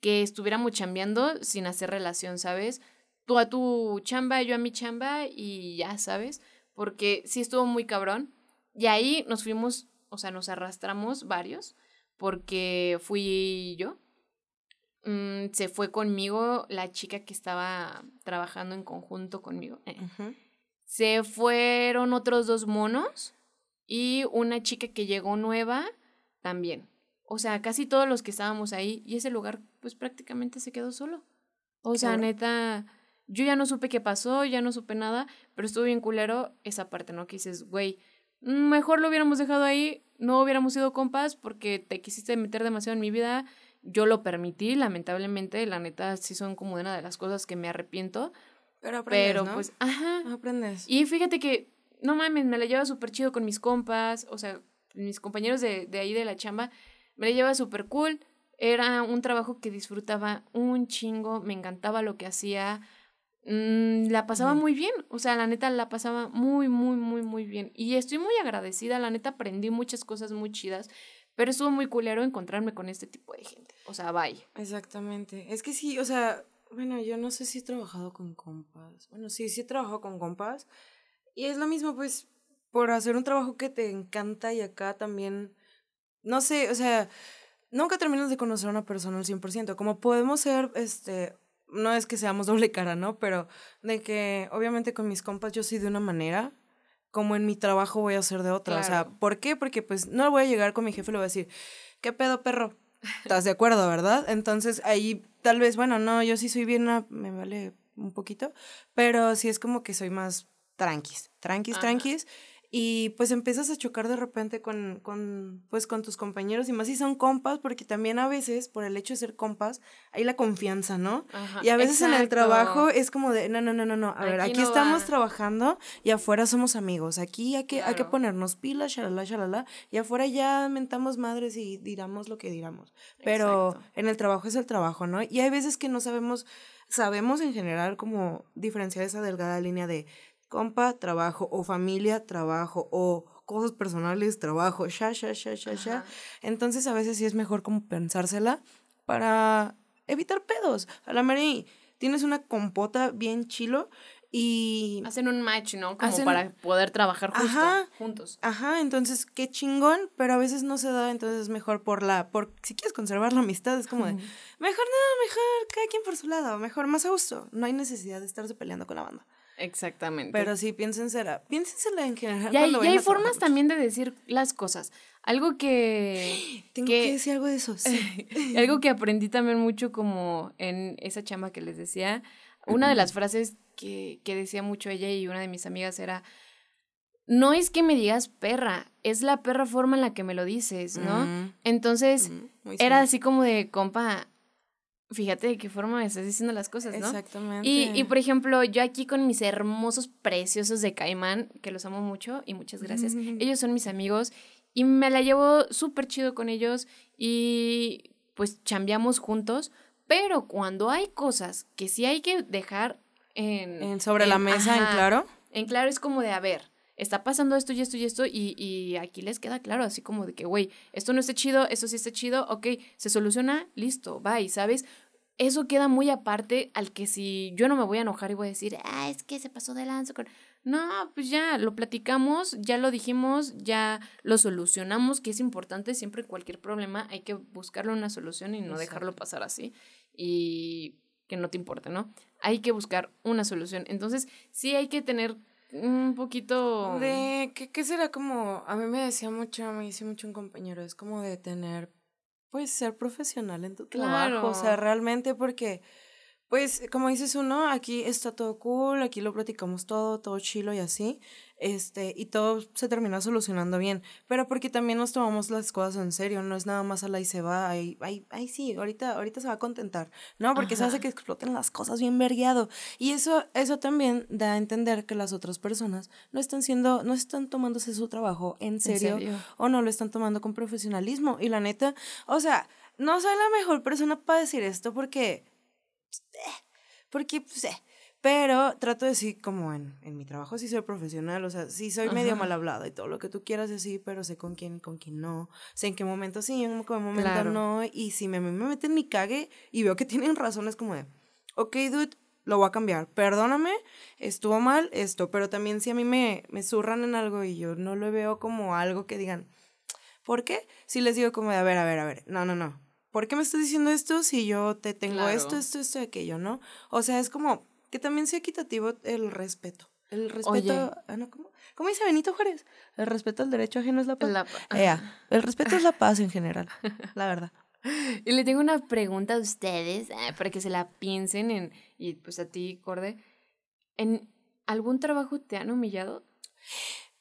que estuviéramos chambeando sin hacer relación, ¿sabes? Tú a tu chamba, yo a mi chamba y ya, ¿sabes? Porque sí estuvo muy cabrón. Y ahí nos fuimos, o sea, nos arrastramos varios, porque fui yo. Mm, se fue conmigo la chica que estaba trabajando en conjunto conmigo. Eh. Se fueron otros dos monos y una chica que llegó nueva también. O sea, casi todos los que estábamos ahí y ese lugar pues prácticamente se quedó solo. O sea, Claro. neta, yo ya no supe qué pasó, ya no supe nada, pero estuvo bien culero esa parte, ¿no? Que dices, güey, mejor lo hubiéramos dejado ahí, no hubiéramos sido compas porque te quisiste meter demasiado en mi vida. Yo lo permití, lamentablemente, la neta sí son como una de las cosas que me arrepiento, Pero aprendes, pero ¿no? pues, ajá, Aprendes. y fíjate que, no mames, me la lleva súper chido con mis compas, o sea, mis compañeros de, de ahí de la chamba, me la lleva súper cool. Era un trabajo que disfrutaba un chingo, me encantaba lo que hacía, mm, la pasaba muy bien, o sea, la neta la pasaba muy, muy, muy, muy bien. Y estoy muy agradecida, la neta aprendí muchas cosas muy chidas, pero estuvo muy culero encontrarme con este tipo de gente. O sea, bye. Exactamente. Es que sí, o sea, bueno, yo no sé si he trabajado con compas. Bueno, sí, sí he trabajado con compas. Y es lo mismo, pues, por hacer un trabajo que te encanta y acá también, no sé, o sea, nunca terminas de conocer a una persona al 100%. Como podemos ser, este, no es que seamos doble cara, ¿no? Pero de que obviamente con mis compas yo soy de una manera, como en mi trabajo voy a ser de otra. O sea, Claro. ¿por qué? Porque pues no voy a llegar con mi jefe y le voy a decir, ¿qué pedo, perro? ¿Estás de acuerdo, verdad? Entonces ahí tal vez, bueno, no, yo sí soy bien, ah, me vale un poquito, pero sí es como que soy más tranquis, tranquis, tranquis. Y pues empiezas a chocar de repente con, con, pues, con tus compañeros y más si son compas, porque también a veces, por el hecho de ser compas, hay la confianza, ¿no? y a veces en el trabajo es como de, no, no, no, no, no, a ver, aquí estamos trabajando y afuera somos amigos, aquí hay que, hay que ponernos pilas, shalala, shalala, y afuera ya mentamos madres y diramos lo que diramos. Pero en el trabajo es el trabajo, ¿no? Y hay veces que no sabemos, sabemos en general como diferenciar esa delgada línea de compa, trabajo, o familia, trabajo, o cosas personales, trabajo, ya, ya, ya, ya, ya. Entonces a veces sí es mejor como pensársela para evitar pedos. A la Mary, tienes una compota bien chilo y... Hacen un match, ¿no? Como para poder trabajar juntos. Ajá, entonces qué chingón, pero a veces no se da, entonces es mejor por la... por Si quieres conservar la amistad, es como de... Mejor no, mejor cada quien por su lado, mejor más a gusto. No hay necesidad de estarse peleando con la banda. Exactamente. Pero sí, piénsensela, piénsensela en general. Y hay, hay formas también de decir las cosas. Algo que... (gasps) Tengo que, decir algo de eso, sí. (laughs) algo que aprendí también mucho como en esa chamba que les decía. Una de las frases que, que decía mucho ella y una de mis amigas era, no es que me digas perra, es la perra forma en la que me lo dices, ¿no? Entonces, era así como de, compa, fíjate de qué forma me estás diciendo las cosas, ¿no? Exactamente. Y, y, por ejemplo, yo aquí con mis hermosos, preciosos de Caimán, que los amo mucho y muchas gracias. (laughs) Ellos son mis amigos y me la llevo súper chido con ellos y pues chambeamos juntos, pero cuando hay cosas que sí hay que dejar en... sobre la mesa, en claro. En claro es como de, a ver, está pasando esto y esto y esto y, y aquí les queda claro, así como de que, güey, esto no está chido, esto sí está chido, ok, se soluciona, listo, bye, ¿sabes? Eso queda muy aparte al que si yo no me voy a enojar y voy a decir, ah, es que se pasó de lanza. No, pues ya lo platicamos, ya lo dijimos, ya lo solucionamos, que es importante siempre cualquier problema hay que buscarle una solución y no dejarlo pasar así y que no te importe, ¿no? Hay que buscar una solución. Entonces, sí hay que tener un poquito... De, ¿qué, qué será como? A mí me decía mucho, me dice mucho un compañero, es como de tener pues ser profesional en tu trabajo, o sea, realmente porque pues como dices uno, aquí está todo cool, aquí lo platicamos todo, todo chilo y así, este, y todo se termina solucionando bien, pero porque también nos tomamos las cosas en serio, no es nada más a la y se va, ahí, ahí, ahí sí, ahorita, ahorita se va a contentar, ¿no? Porque se hace que exploten las cosas bien vergueado, y eso, eso también da a entender que las otras personas no están siendo, no están tomándose su trabajo en serio, ¿En serio? o no lo están tomando con profesionalismo, y la neta, o sea, no soy la mejor persona para decir esto porque porque, pues, eh. Pero trato de decir, como en, en mi trabajo, sí soy profesional, o sea, sí soy medio mal hablada y todo lo que tú quieras decir, pero sé con quién con quién no. Sé en qué momento sí, en qué momento no. Y si me, me meten mi cague y veo que (laughs) tienen razones como de, ok, dude, lo voy a cambiar. Perdóname, estuvo mal esto, pero también si a mí me, me zurran en algo y yo no lo veo como algo que digan, ¿por qué? Si les digo como de, a ver, a ver, a ver, no, no, no. ¿por qué me estás diciendo esto si yo te tengo esto, esto, esto y aquello, no? O sea, es como que también sea equitativo el respeto. El respeto. Ah, no, ¿cómo? ¿Cómo dice Benito Juárez? El respeto al derecho ajeno es la paz. La, el respeto es la paz en general, (laughs) la verdad. Y le tengo una pregunta a ustedes ah, para que se la piensen en, y pues a ti, Corde. ¿En algún trabajo te han humillado?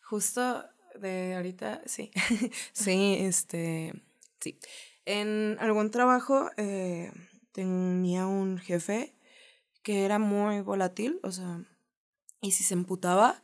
Justo de ahorita, sí. (laughs) sí, este, sí. En algún trabajo eh, tenía un jefe que era muy volátil, o sea, y si se emputaba,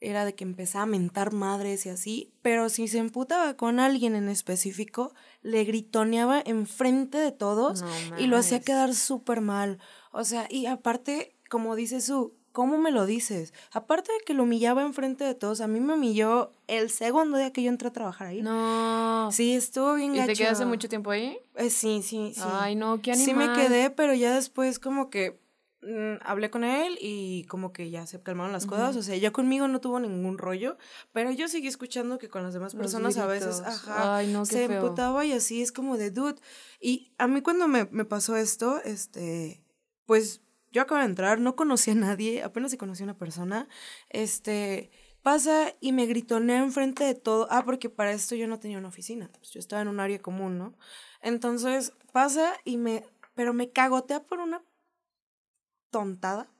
era de que empezaba a mentar madres y así, pero si se emputaba con alguien en específico, le gritoneaba enfrente de todos y lo hacía quedar súper mal. O sea, y aparte, como dice su, ¿cómo me lo dices? Aparte de que lo humillaba enfrente de todos, a mí me humilló el segundo día que yo entré a trabajar ahí. No. Sí, estuvo bien ¿Y te quedaste mucho tiempo ahí? Eh, sí, sí, sí. Ay, no, qué animal. Sí me quedé, pero ya después como que mm, hablé con él y como que ya se calmaron las cosas. O sea, ya conmigo no tuvo ningún rollo, pero yo seguí escuchando que con las demás personas a veces, ajá, Ay, no, se emputaba y así es como de dude. Y a mí cuando me, me pasó esto, este, pues yo acabo de entrar, no conocí a nadie, apenas se conocí a una persona, este, pasa y me gritonea enfrente de todo. Ah, porque para esto yo no tenía una oficina. Pues yo estaba en un área común, ¿no? Entonces pasa y me. Pero me cagotea por una tontada.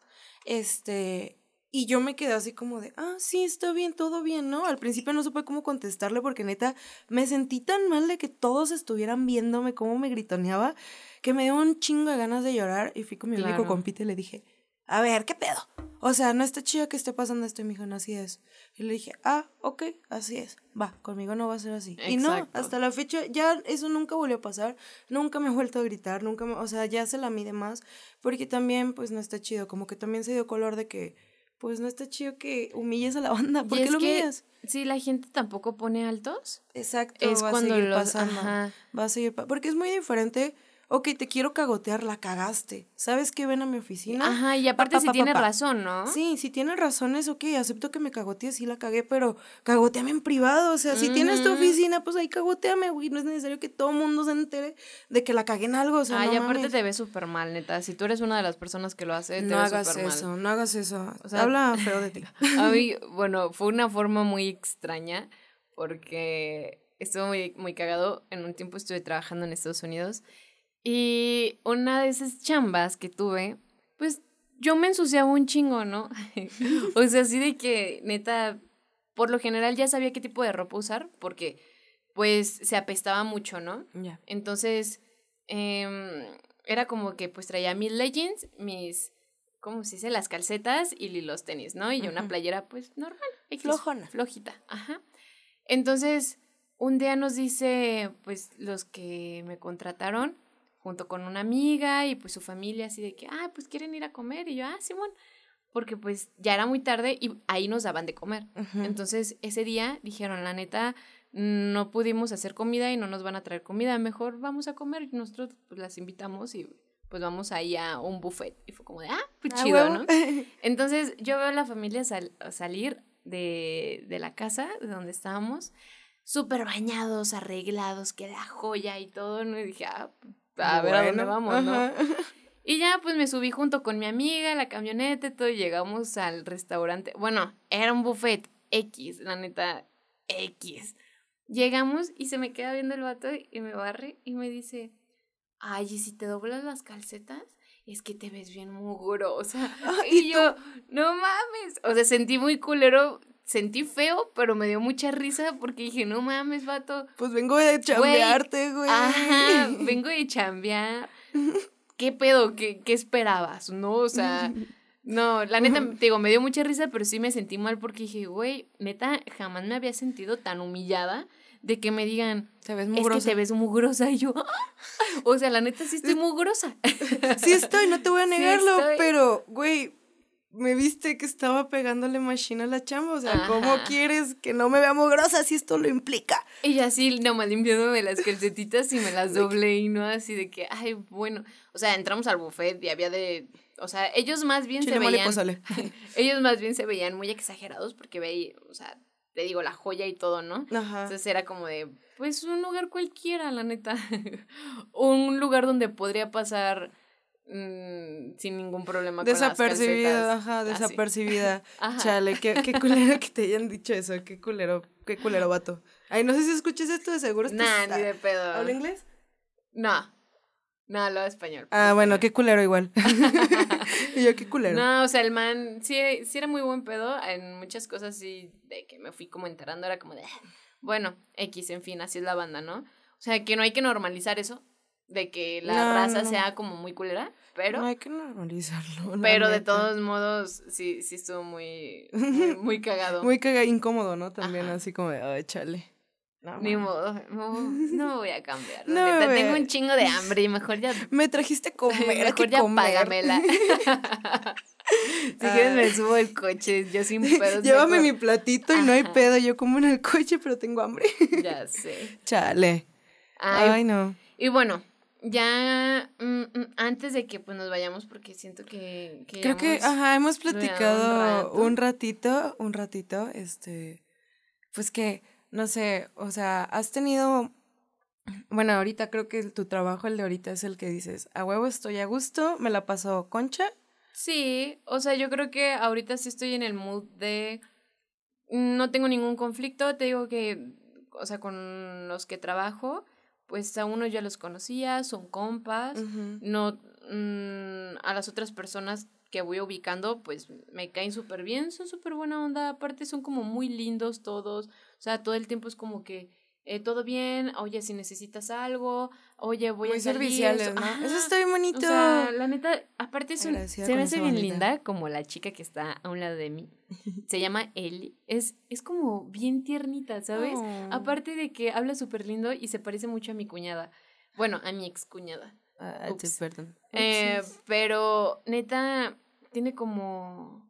Este. Y yo me quedé así como de, ah, sí, está bien, todo bien, ¿no? Al principio no supe cómo contestarle porque neta me sentí tan mal de que todos estuvieran viéndome cómo me gritoneaba que me dio un chingo de ganas de llorar y fui con mi único compite y le dije, a ver, ¿qué pedo? O sea, no está chido que esté pasando esto y me dijo, no, así es. Y le dije, ah, ok, así es. Va, conmigo no va a ser así. Y no, hasta la fecha, ya eso nunca volvió a pasar. Nunca me he vuelto a gritar, nunca me, o sea, ya se la mide más. Porque también, pues, no está chido. Como que también se dio color de que, pues, no está chido que humilles a la banda. ¿Por qué lo humillas? Si la gente tampoco pone altos. Exacto, es va cuando a seguir pasando. Va a seguir, porque es muy diferente ok, te quiero cagotear, la cagaste. ¿Sabes qué? Ven a mi oficina. Ajá, y aparte si tiene razón, ¿no? Sí, si tiene razón es ok, acepto que me cagotees, sí la cagué, pero cagoteame en privado. O sea, si tienes tu oficina, pues ahí cagoteame, güey. No es necesario que todo mundo se entere de que la cagué en algo. O sea, Ay, aparte te ves súper mal, neta. Si tú eres una de las personas que lo hace, te no hagas eso, No hagas eso, o sea, Habla feo de ti. (laughs) A mí, bueno, fue una forma muy extraña porque estuvo muy, muy cagado. En un tiempo estuve trabajando en Estados Unidos y una de esas chambas que tuve, pues yo me ensuciaba un chingo, ¿no? (laughs) o sea, así de que, neta, por lo general ya sabía qué tipo de ropa usar, porque pues se apestaba mucho, ¿no? Ya. Entonces, eh, era como que pues traía mis leggings, mis, ¿cómo se dice? Las calcetas y los tenis, ¿no? Y una playera pues normal. Flojona. Flojita, ajá. Entonces, un día nos dice, pues los que me contrataron, junto con una amiga y pues su familia así de que, ah, pues quieren ir a comer. Y yo, ah, Simón, porque pues ya era muy tarde y ahí nos daban de comer. Entonces ese día dijeron, la neta, no pudimos hacer comida y no nos van a traer comida, mejor vamos a comer. Y nosotros pues las invitamos y pues vamos ahí a un buffet. Y fue como de, ah, pues ah, chido, ¿no? (laughs) Entonces yo veo a la familia salir de, de la casa de donde estábamos súper bañados, arreglados, que la joya y todo, ¿no? Y dije, ah, a ver a dónde vamos, ¿no? Y ya pues me subí junto con mi amiga, la camioneta y todo, y llegamos al restaurante. Bueno, era un buffet X, la neta, X. Llegamos y se me queda viendo el vato y me barre y me dice, ay, ¿y si te doblas las calcetas? Es que te ves bien mugrosa. (laughs) y yo, no mames. O sea, sentí muy culero sentí feo, pero me dio mucha risa porque dije, no mames, vato. Pues vengo de chambearte, güey. Ajá, (laughs) vengo de chambear. ¿Qué pedo? ¿Qué, ¿Qué esperabas? ¿No? O sea, no, la neta, te digo, me dio mucha risa, pero sí me sentí mal porque dije, güey, neta, jamás me había sentido tan humillada de que me digan, te ves mugrosa. Es que te ves mugrosa. (laughs) Y yo, o sea, la neta sí estoy mugrosa. Sí estoy, no te voy a negarlo, pero, güey, me viste que estaba pegándole machine a la chamba. O sea, ¿cómo quieres que no me vea mugrosa si esto lo implica? Y así, nomás limpiándome las calcetitas y me las (laughs) doblé y no así de que, ay, bueno. O sea, entramos al buffet y había de. O sea, ellos más bien se veían. (laughs) ellos más bien se veían muy exagerados porque veía, o sea, te digo, la joya y todo, ¿no? Ajá. Entonces era como de, pues un lugar cualquiera, la neta. (laughs) un lugar donde podría pasar Mm, sin ningún problema. Desapercibida, (laughs) ajá, desapercibida. Chale, qué, qué culero que te hayan dicho eso, qué culero, qué culero vato. Ay, no sé si escuches esto, de seguro Nah, ni de pedo. ¿Habla inglés? No. No, hablo español. Ah, bueno, qué culero igual. (laughs) y yo, qué culero. No, o sea, el man sí, sí era muy buen pedo. En muchas cosas sí, de que me fui como enterando, era como de, bueno, X, en fin, así es la banda, ¿no? O sea, que no hay que normalizar eso de que la raza sea como muy culera, pero... No hay que normalizarlo. (laughs) Pero de todos modos, sí, sí estuvo muy, muy, (laughs) cagado. muy cagado, incómodo, ¿no? También así como de, ay, chale. Ni modo, no, no, me voy a cambiar. (laughs) No, tengo un chingo de hambre y mejor ya... Me trajiste comer, Mejor ya págamela. si quieres me subo el coche, yo sin pedos. Llévame mi platito y no hay pedo, yo como en el coche, pero tengo hambre. ya sé. Chale. Ay no. Y bueno, ya mm, mm, antes de que pues nos vayamos porque siento que, creo que ajá hemos platicado un, ratito un ratito este pues que no sé o sea has tenido bueno ahorita creo que tu trabajo el de ahorita es el que dices a huevo estoy a gusto me la paso concha sí o sea yo creo que ahorita sí estoy en el mood de no tengo ningún conflicto, te digo que, o sea, con los que trabajo, pues a uno ya los conocía, son compas, no, mm, a las otras personas que voy ubicando, pues me caen súper bien, son súper buena onda, aparte son como muy lindos todos, o sea, todo el tiempo es como que eh, todo bien, oye, si necesitas algo, oye, voy a salir. serviciales, ¿no? Eso está bien bonito. O sea, la neta, aparte se me hace bien linda, como la chica que está a un lado de mí. Se llama Ellie. Es, es como bien tiernita, ¿sabes? Oh. Aparte de que habla súper lindo y se parece mucho a mi cuñada. Bueno, a mi ex cuñada. Ah, perdón. Eh, pero neta, tiene como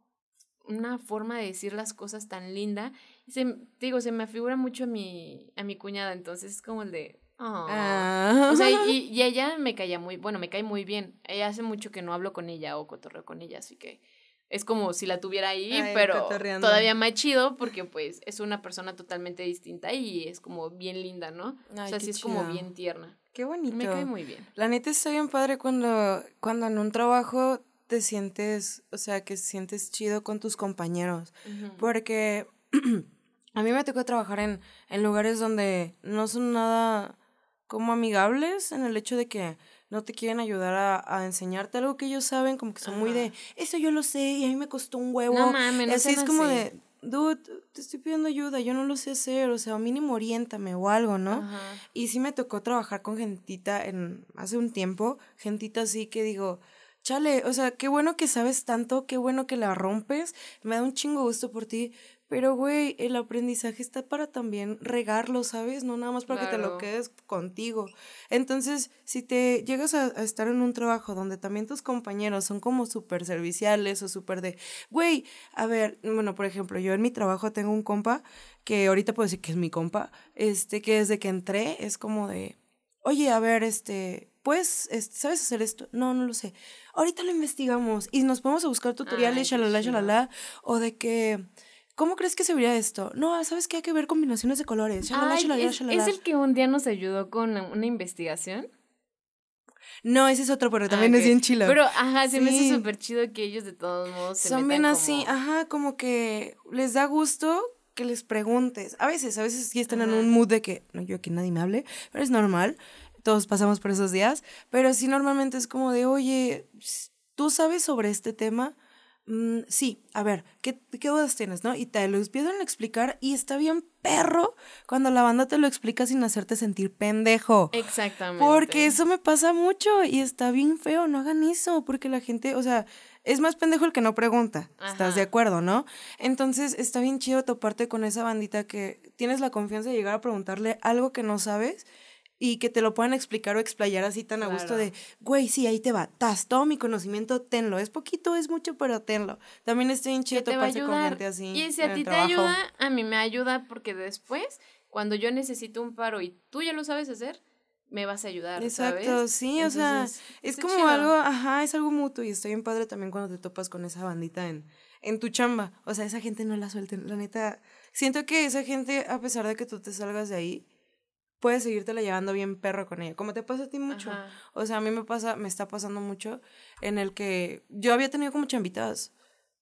una forma de decir las cosas tan linda. se, digo, se me afigura mucho a mi, a mi cuñada, entonces es como el de... Ah. O sea, y, (laughs) y, ella me caía muy, bueno, me cae muy bien. Ella hace mucho que no hablo con ella o cotorreo con ella, así que es como si la tuviera ahí, pero todavía más chido porque pues es una persona totalmente distinta y es como bien linda, ¿no? o sea, sí es como bien tierna. Qué bonito. Me cae muy bien. La neta está bien padre cuando, cuando en un trabajo te sientes, o sea, que sientes chido con tus compañeros. Porque (clears throat) a mí me tocó trabajar en, en lugares donde no son nada como amigables en el hecho de que no te quieren ayudar a, a enseñarte algo que ellos saben, como que son muy de, eso yo lo sé y a mí me costó un huevo. No mames, Así es como de, dude, te estoy pidiendo ayuda, yo no lo sé hacer, o sea, mínimo oriéntame o algo, ¿no? Y sí me tocó trabajar con gentita en hace un tiempo, gentita así que digo, chale, o sea, qué bueno que sabes tanto, qué bueno que la rompes, me da un chingo gusto por ti, pero güey, el aprendizaje está para también regarlo, ¿sabes? No nada más para que te lo quedes contigo. Entonces, si te llegas a, estar en un trabajo donde también tus compañeros son como súper serviciales o súper de, güey, a ver, bueno, por ejemplo, yo en mi trabajo tengo un compa que ahorita puedo decir que es mi compa, este, que desde que entré es como de, oye, a ver, este, pues, ¿sabes hacer esto? No, no lo sé. Ahorita lo investigamos y nos podemos a buscar tutoriales, shalala, shalala, o de que, ¿cómo crees que se vería esto? No, ¿sabes qué? Hay que ver combinaciones de colores, shalala, shalala, es, ¿Es el que un día nos ayudó con una investigación? No, ese es otro, pero también es bien chido. Pero, ajá, se me hace súper chido que ellos de todos modos se Son bien así, ajá, como que les da gusto que les preguntes. A veces, a veces sí están en un mood de que, no, yo que nadie me hable, pero es normal todos pasamos por esos días, pero sí normalmente es como de, oye, ¿tú sabes sobre este tema? Mm, sí, a ver, ¿qué, ¿qué dudas tienes, no? Y te lo empiezan a explicar y está bien perro cuando la banda te lo explica sin hacerte sentir pendejo. Exactamente. Porque eso me pasa mucho y está bien feo, no hagan eso, porque la gente, o sea, es más pendejo el que no pregunta, ¿estás de acuerdo, no? Entonces está bien chido toparte con esa bandita que tienes la confianza de llegar a preguntarle algo que no sabes y que te lo puedan explicar o explayar así tan a gusto de, güey, sí, ahí te va, tas, todo mi conocimiento, tenlo. Es poquito, es mucho, pero tenlo. También estoy en chido toparse con gente así. Y si a ti te ayuda, a mí me ayuda porque después, cuando yo necesito un paro y tú ya lo sabes hacer, me vas a ayudar. Exacto, sí, o sea, es como algo, ajá, es algo mutuo y estoy bien padre también cuando te topas con esa bandita en, en tu chamba. O sea, esa gente no la suelten, la neta. Siento que esa gente, a pesar de que tú te salgas de ahí, puedes seguirte la llevando bien perro con ella, como te pasa a ti mucho. O sea, a mí me pasa, me está pasando mucho en el que yo había tenido como chambitas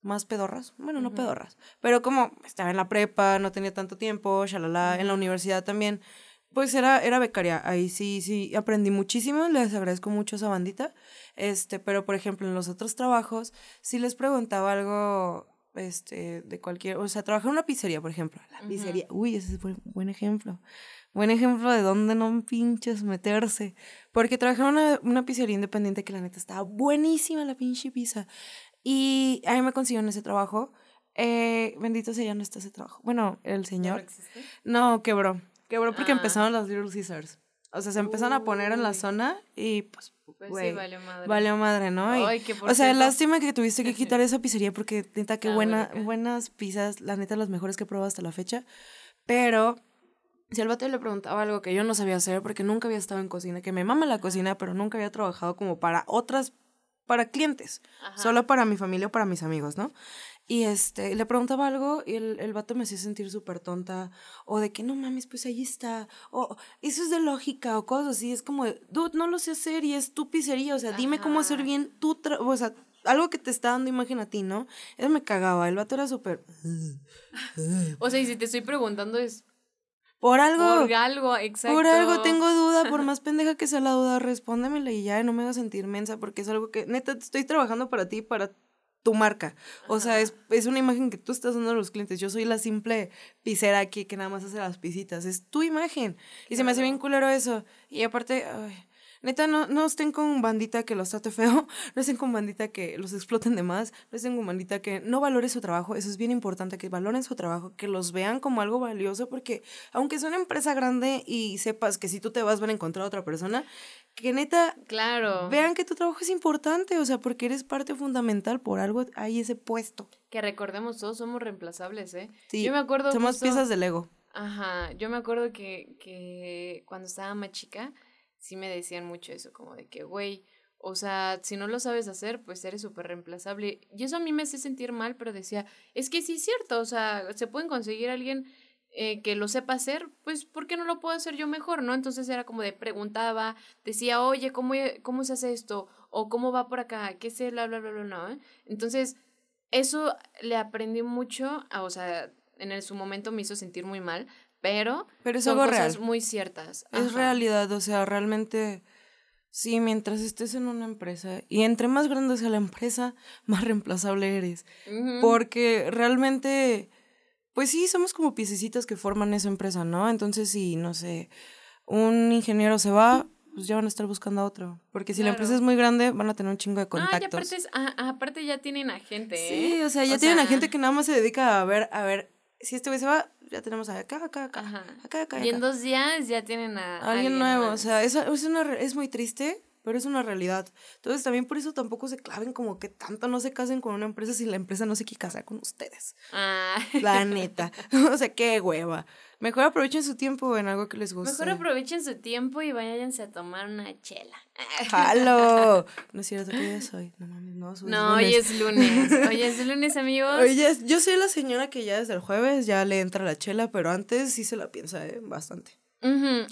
más pedorras, bueno, no pedorras, pero como estaba en la prepa, no tenía tanto tiempo, shalala, en la universidad también, pues era, era becaria, ahí sí, sí, aprendí muchísimo, les agradezco mucho a esa bandita, este, pero por ejemplo en los otros trabajos, si les preguntaba algo, este, de cualquier, o sea, trabajé en una pizzería, por ejemplo, la pizzería, uy, ese es un buen ejemplo, Buen ejemplo de dónde no pinches meterse. Porque trabajé en una, una pizzería independiente que la neta estaba buenísima la pinche pizza. Y a mí me consiguieron ese trabajo. Eh, bendito sea, ya no está ese trabajo. Bueno, el señor. ¿No, quebró. Quebró porque ah. empezaron las Little Caesars. O sea, se empezaron a poner en la zona y pues, pues sí, valió madre. Valió madre, ¿no? o sea, lástima que tuviste que (laughs) quitar esa pizzería porque neta que buena, buenas pizzas, la neta las mejores que he probado hasta la fecha. Pero si al vato le preguntaba algo que yo no sabía hacer porque nunca había estado en cocina, que me mama la cocina, pero nunca había trabajado como para otras, para clientes, solo para mi familia o para mis amigos, ¿no? Y este, le preguntaba algo y el, el vato me hacía sentir súper tonta, o de que no mames, pues ahí está, o eso es de lógica, o cosas así, es como, dude, no lo sé hacer y es tu pizzería, o sea, dime cómo hacer bien tu, o sea, algo que te está dando imagen a ti, ¿no? Eso me cagaba, el vato era súper... (laughs) o sea, y si te estoy preguntando es... Por algo. Por algo, exacto. Por algo tengo duda, por (laughs) más pendeja que sea la duda, respóndemela y ya, no me hagas sentir mensa, porque es algo que, neta, estoy trabajando para ti, para tu marca. O sea, es, es, una imagen que tú estás dando a los clientes. Yo soy la simple pisera aquí que nada más hace las pisitas. Es tu imagen. Y se me hace bien culero eso. Y aparte, ay, Neta, no, no estén con bandita que los trate feo, (laughs) no estén con bandita que los exploten de más, no estén con bandita que no valore su trabajo. Eso es bien importante, que valoren su trabajo, que los vean como algo valioso, porque aunque es una empresa grande y sepas que si tú te vas van a encontrar a otra persona, que neta, claro. vean que tu trabajo es importante, o sea, porque eres parte fundamental, por algo hay ese puesto. Que recordemos, todos somos reemplazables, ¿eh? Sí, yo me acuerdo. Somos piezas de Lego. Ajá, yo me acuerdo que, que cuando estaba más chica, sí me decían mucho eso, como de que, güey, o sea, si no lo sabes hacer, pues eres súper reemplazable. Y eso a mí me hace sentir mal, pero decía, es que sí es cierto, o sea, se pueden conseguir alguien eh, que lo sepa hacer, pues ¿por qué no lo puedo hacer yo mejor, no? Entonces era como de preguntaba, decía, oye, ¿cómo, cómo se hace esto? O ¿cómo va por acá? ¿Qué sé? Bla, bla, bla, bla, no. Entonces, eso le aprendí mucho, a, o sea, en su momento me hizo sentir muy mal, pero, pero son cosas muy ciertas. Es realidad, o sea, realmente, sí, mientras estés en una empresa y entre más grande sea la empresa, (laughs) más reemplazable eres. Porque realmente, pues sí, somos como piececitas que forman esa empresa, ¿no? Entonces, si, no sé, un ingeniero se va, pues ya van a estar buscando a otro. Porque si la empresa es muy grande, van a tener un chingo de contactos. Ah, aparte, aparte ya tienen a gente, ¿eh? Sí, o sea, ya tienen a gente que nada más se dedica a ver, a ver, si este güey se va, ya tenemos acá, acá, acá, acá, acá, Y en dos días ya tienen a, alguien, nuevo. O sea, es, es, una, es muy triste, pero es una realidad. Entonces también por eso tampoco se claven como que tanto no se casen con una empresa si la empresa no se quiere casar con ustedes. Ah. La (laughs) neta. (laughs) o sea, qué hueva. Mejor aprovechen su tiempo en algo que les guste. Mejor aprovechen su tiempo y váyanse a tomar una chela. (laughs) ¡Halo! No es cierto que ya soy. No mames, no. no, hoy es lunes. (laughs) Hoy es lunes, amigos. Oye, yo soy la señora que ya desde el jueves ya le entra la chela, pero antes sí se la piensa ¿eh? bastante.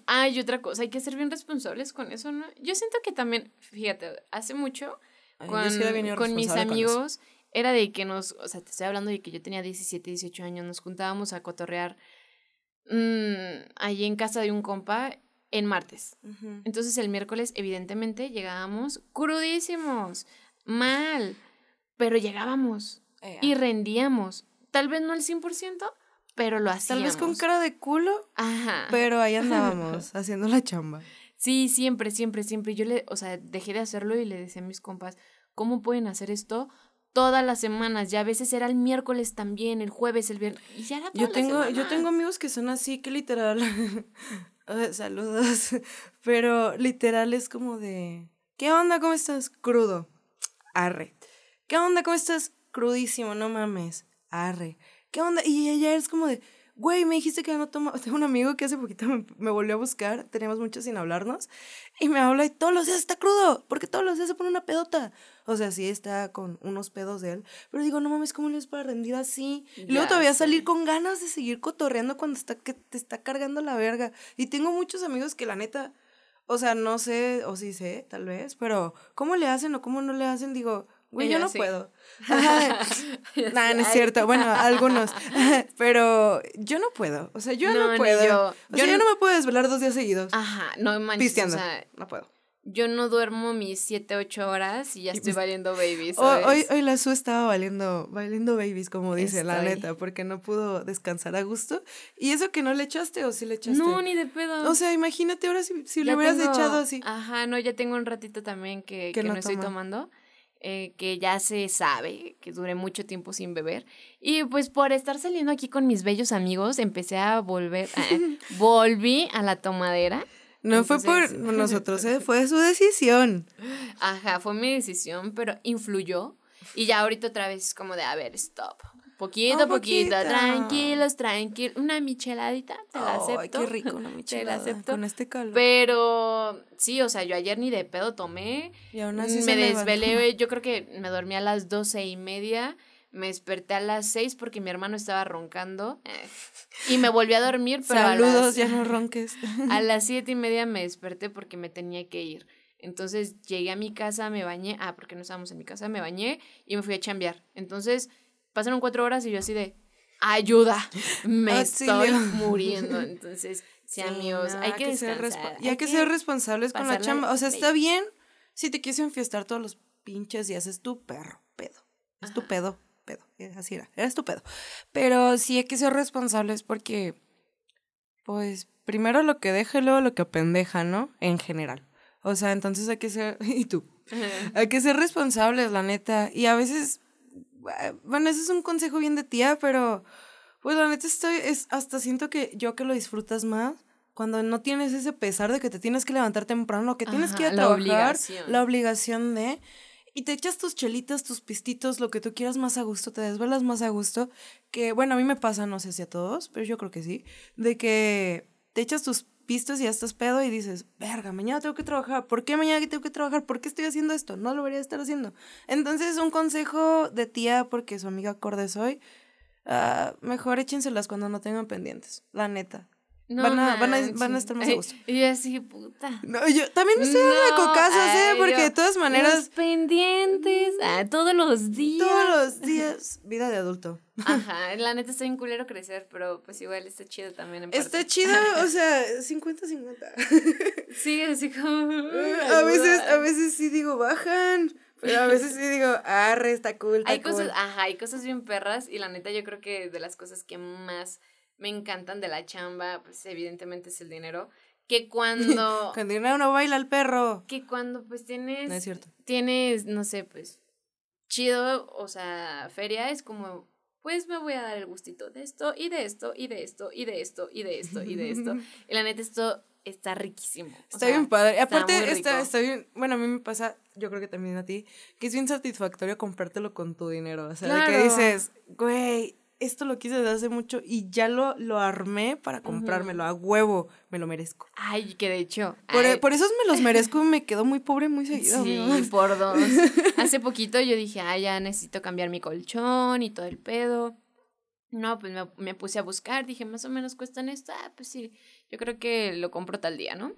Ah, y otra cosa, hay que ser bien responsables con eso, ¿no? Yo siento que también, fíjate, hace mucho con, con mis amigos era de que nos, o sea, te estoy hablando de que yo tenía 17, 18 años, nos juntábamos a cotorrear mmm, allí en casa de un compa en martes. Entonces el miércoles, evidentemente, llegábamos crudísimos, mal, pero llegábamos y rendíamos. Tal vez no al 100%, pero lo hacíamos. Tal vez con cara de culo, Ajá. pero ahí (laughs) andábamos haciendo la chamba. Sí, siempre, siempre, siempre. Yo le, o sea, dejé de hacerlo y le decía a mis compas, ¿cómo pueden hacer esto? Todas las semanas, ya a veces era el miércoles también, el jueves, el viernes, y ya era yo tengo, Yo tengo amigos que son así, que literal, (laughs) saludos, (laughs) pero literal es como de, ¿qué onda? ¿Cómo estás? Crudo, arre. ¿Qué onda? ¿Cómo estás? Crudísimo, no mames, arre. ¿Qué onda? Y ella es como de, güey, me dijiste que no toma. Tengo un amigo que hace poquito me, volvió a buscar, teníamos mucho sin hablarnos, y me habla y todos los días está crudo, porque todos los días se pone una pedota. O sea, sí está con unos pedos de él, pero digo, no mames, ¿cómo le es para rendir así? Y luego todavía salir con ganas de seguir cotorreando cuando está, que te está cargando la verga. Y tengo muchos amigos que la neta, o sea, no sé, o sí sé, tal vez, pero ¿cómo le hacen o cómo no le hacen? Digo, Güey, yo no puedo. (laughs) no, (laughs) no es cierto. Bueno, algunos. (laughs) Pero yo no puedo. O sea, yo no, puedo. Yo. O sea, yo no me puedo desvelar dos días seguidos. Ajá, no manches. Pisteando. O sea, no puedo. Yo no duermo mis 7, 8 horas y ya estoy pues, valiendo babies. Hoy, hoy la Su estaba valiendo, valiendo babies, como dice la neta, porque no pudo descansar a gusto. ¿Y eso que no le echaste o sí le echaste? No, ni de pedo. O sea, imagínate ahora si, si le hubieras echado así. Ajá, no, ya tengo un ratito también que, que, no, estoy tomando. Eh, que ya se sabe que duré mucho tiempo sin beber. Y pues por estar saliendo aquí con mis bellos amigos, empecé a volver, (laughs) volví a la tomadera. No fue por (laughs) nosotros, ¿eh? fue su decisión. Ajá, fue mi decisión, pero influyó. Y ya ahorita otra vez es como de, a ver, stop. Poquito a poquito, tranquilos, tranquilos. Una micheladita, te la acepto. Ay, qué rico una michelada. (laughs) Te la acepto. Con este calor. Pero sí, o sea, yo ayer ni de pedo tomé. Y aún así Me desvelé, yo creo que me dormí a las doce y media. Me desperté a las seis porque mi hermano estaba roncando. (laughs) Y me volví a dormir, pero Saludos, a las, ya no (laughs) ronques. A las siete y media me desperté porque me tenía que ir. Entonces llegué a mi casa, me bañé, ah, porque no estábamos en mi casa, me bañé y me fui a chambear. Entonces pasaron cuatro horas y yo así de, ayuda, me estoy muriendo. (laughs) Entonces, sí, amigos, hay que, ser Y hay, que, ser responsables con la chamba. O sea, está bien si te quieres enfiestar todos los pinches días, es tu perro, pedo. Es tu pedo, pedo. Eh, así era, era tu pedo. Pero sí hay que ser responsables porque, pues, primero lo que deja y luego lo que pendeja, ¿no? En general. O sea, entonces hay que ser, (laughs) y tú, (laughs) hay que ser responsables, la neta. Y a veces, bueno, ese es un consejo bien de tía, pero, pues la neta estoy, es, hasta siento que yo que lo disfrutas más, cuando no tienes ese pesar de que te tienes que levantar temprano, que tienes que ir a trabajar, la obligación. la obligación de, y te echas tus chelitas, tus pistitos, lo que tú quieras más a gusto, te desvelas más a gusto, que bueno, a mí me pasa, no sé si a todos, pero yo creo que sí, de que te echas tus pistos y ya estás pedo y dices, verga, mañana tengo que trabajar. ¿Por qué mañana tengo que trabajar? ¿Por qué estoy haciendo esto? No lo debería estar haciendo. Entonces, un consejo de tía, porque su amiga acorde soy, uh, mejor échenselas cuando no tengan pendientes, la neta. No van, a, van, a, van, a, estar más a gusto. Y así, puta. No, yo también me estoy dando de cocazos, ¿eh? Porque de todas maneras. Los pendientes. Ah, todos los días. Todos los (laughs) días. Vida de adulto. Ajá, (laughs) la neta está bien culero crecer, pero pues igual está chido también. En está chido, (laughs) o sea, 50-50. sí, así como. a veces, a veces sí digo, bajan. Pero a veces sí digo, arre, está cool. Está hay cosas, ajá, hay cosas bien perras y la neta yo creo que de las cosas que más me encantan de la chamba, pues evidentemente es el dinero. Que (laughs) cuando. Con dinero no baila el perro. Que cuando pues tienes. No es cierto. Tienes, no sé, pues. Chido, o sea, feria es como. Pues me voy a dar el gustito de esto y de esto y de esto y de esto y de esto y de esto. (laughs) y la neta, esto está riquísimo. Está bien padre. Aparte, está, está, bien. Bueno, a mí me pasa, yo creo que también a ti, que es bien satisfactorio comprártelo con tu dinero. O sea, de que dices, güey, esto lo quise desde hace mucho y ya lo, lo armé para comprármelo a huevo, me lo merezco. Ay, que de hecho. Por, e, por eso me los merezco y me quedo muy pobre muy seguido. Sí, por dos. (laughs) hace poquito yo dije, ah, ya necesito cambiar mi colchón y todo el pedo. No, pues me, me puse a buscar, dije, más o menos cuestan esto. Ah, pues sí, yo creo que lo compro tal día, ¿no?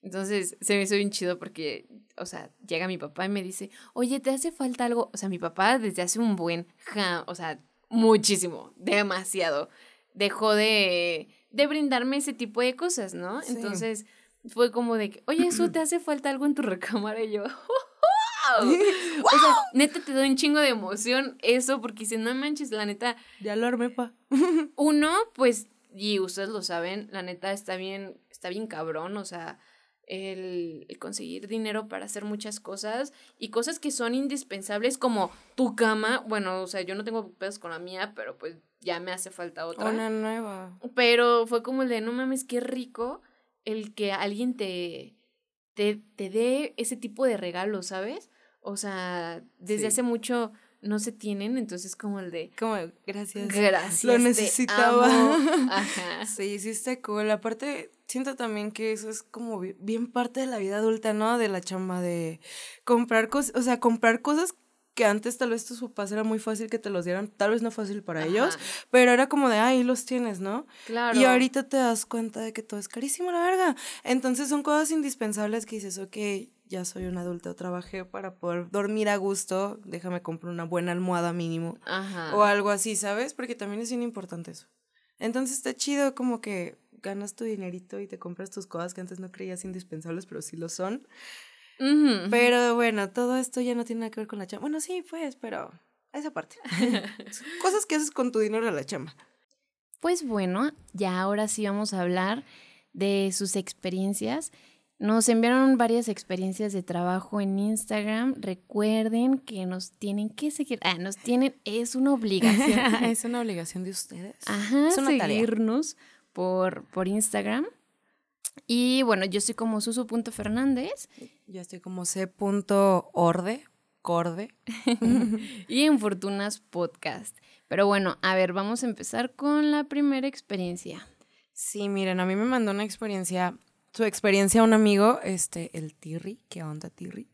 Entonces se me hizo bien chido porque, o sea, llega mi papá y me dice, oye, ¿te hace falta algo? O sea, mi papá desde hace un buen, ja, o sea, muchísimo, demasiado. Dejó de, de brindarme ese tipo de cosas, ¿no? Entonces fue como de que, oye, eso te hace falta algo en tu (laughs) recámara y yo, (laughs) ¡Wow! O sea, neta te da un chingo de emoción eso, porque si no manches, la neta. Ya lo armé, pa. uno, pues, y ustedes lo saben, la neta está bien, está bien cabrón, o sea, el, conseguir dinero para hacer muchas cosas y cosas que son indispensables como tu cama. Bueno, o sea, yo no tengo pedos con la mía, pero pues ya me hace falta otra. Una nueva. Pero fue como el de, no mames, qué rico el que alguien te, te, te dé ese tipo de regalo, ¿sabes? O sea, desde hace mucho no se tienen, entonces como el de... Como, gracias. Gracias. Lo necesitaba. (laughs) Ajá. Sí, sí está cool. Aparte, siento también que eso es como bien parte de la vida adulta, ¿no? De la chamba de comprar cosas, o sea, comprar cosas que antes tal vez tus papás era muy fácil que te los dieran, tal vez no fácil para ellos, pero era como de, ahí los tienes, ¿no? Claro. Y ahorita te das cuenta de que todo es carísimo, la verga. Entonces son cosas indispensables que dices, ok, ya soy un adulto, trabajé para poder dormir a gusto, déjame comprar una buena almohada mínimo Ajá. o algo así, ¿sabes? Porque también es bien importante eso. Entonces está chido como que ganas tu dinerito y te compras tus cosas que antes no creías indispensables, pero sí lo son. Pero bueno, todo esto ya no tiene nada que ver con la chamba. Bueno, sí, pues, pero esa parte. (laughs) cosas que haces con tu dinero a la chamba. Pues bueno, ya ahora sí vamos a hablar de sus experiencias nos enviaron varias experiencias de trabajo en Instagram. Recuerden que nos tienen que seguir. Ah, nos tienen, es una obligación. (laughs) es una obligación de ustedes. Ajá, es una seguirnos por, por Instagram. Y bueno, yo estoy como susu.fernández. Yo estoy como c.orde, corde. (laughs) y en Fortunas Podcast. Pero bueno, a ver, vamos a empezar con la primera experiencia. Sí, miren, a mí me mandó una experiencia su experiencia a un amigo, este, el Tirri, ¿qué onda Tirri?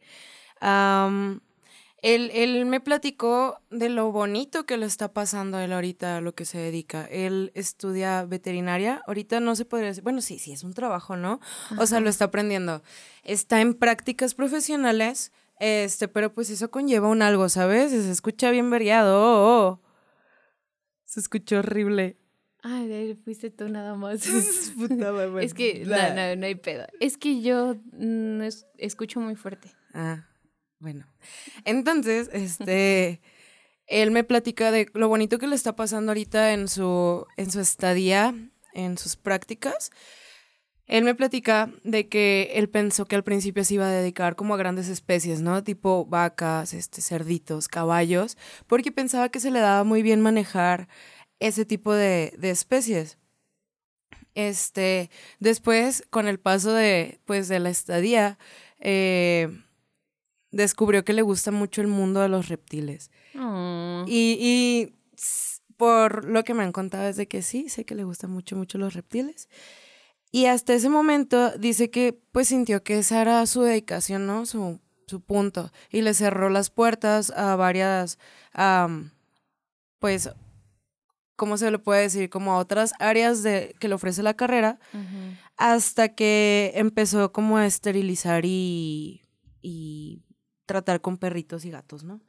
Él, él, me platicó de lo bonito que le está pasando a él ahorita a lo que se dedica. Él estudia veterinaria. Ahorita no se podría decir, bueno, sí, sí, es un trabajo, ¿no? O sea, lo está aprendiendo. Está en prácticas profesionales, este, pero pues eso conlleva un algo, ¿sabes? Se escucha bien variado. Se escuchó horrible. Ay, fuiste tú nada más. (laughs) es (laughs) que, no, no, no hay pedo. Es que yo no mm, escucho muy fuerte. Ah. Bueno, entonces, este, (laughs) él me platica de lo bonito que le está pasando ahorita en su, en su estadía, en sus prácticas. Él me platica de que él pensó que al principio se iba a dedicar como a grandes especies, ¿no? Tipo vacas, este, cerditos, caballos, porque pensaba que se le daba muy bien manejar ese tipo de, de especies. Este, después, con el paso de, pues, de la estadía, eh, descubrió que le gusta mucho el mundo de los reptiles. Oh. Y, y, por lo que me han contado es de que sí, sé que le gustan mucho, mucho los reptiles. Y hasta ese momento dice que pues sintió que esa era su dedicación, ¿no? Su, su punto. Y le cerró las puertas a varias, pues, ¿cómo se le puede decir? Como a otras áreas de, que le ofrece la carrera, hasta que empezó como a esterilizar y, y tratar con perritos y gatos, ¿no?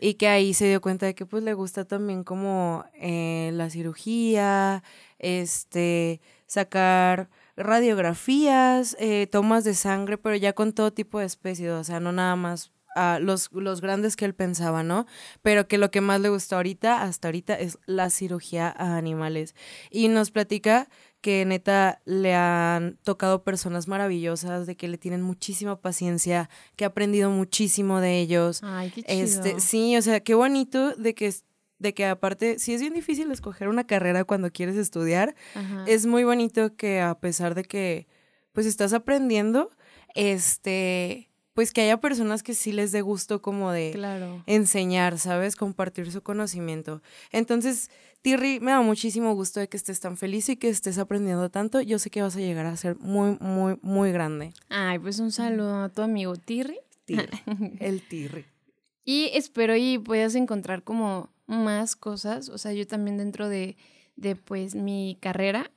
Y que ahí se dio cuenta de que pues le gusta también como eh, la cirugía, este, sacar radiografías, eh, tomas de sangre, pero ya con todo tipo de especies, o sea, no nada más los, los grandes que él pensaba, ¿no? Pero que lo que más le gustó ahorita, hasta ahorita, es la cirugía a animales. Y nos platica que neta le han tocado personas maravillosas, de que le tienen muchísima paciencia, que ha aprendido muchísimo de ellos. Ay, qué este, chido. Este, sí, o sea, qué bonito de que de que aparte, si es bien difícil escoger una carrera cuando quieres estudiar, es muy bonito que a pesar de que pues estás aprendiendo, este, pues que haya personas que sí les dé gusto como de enseñar, ¿sabes? Compartir su conocimiento. Entonces, Tirri, me da muchísimo gusto de que estés tan feliz y que estés aprendiendo tanto. Yo sé que vas a llegar a ser muy, muy, muy grande. Ay, pues un saludo a tu amigo Tirri. (laughs) el Tirri. y espero y puedas encontrar como más cosas. O sea, yo también dentro de, de pues mi carrera,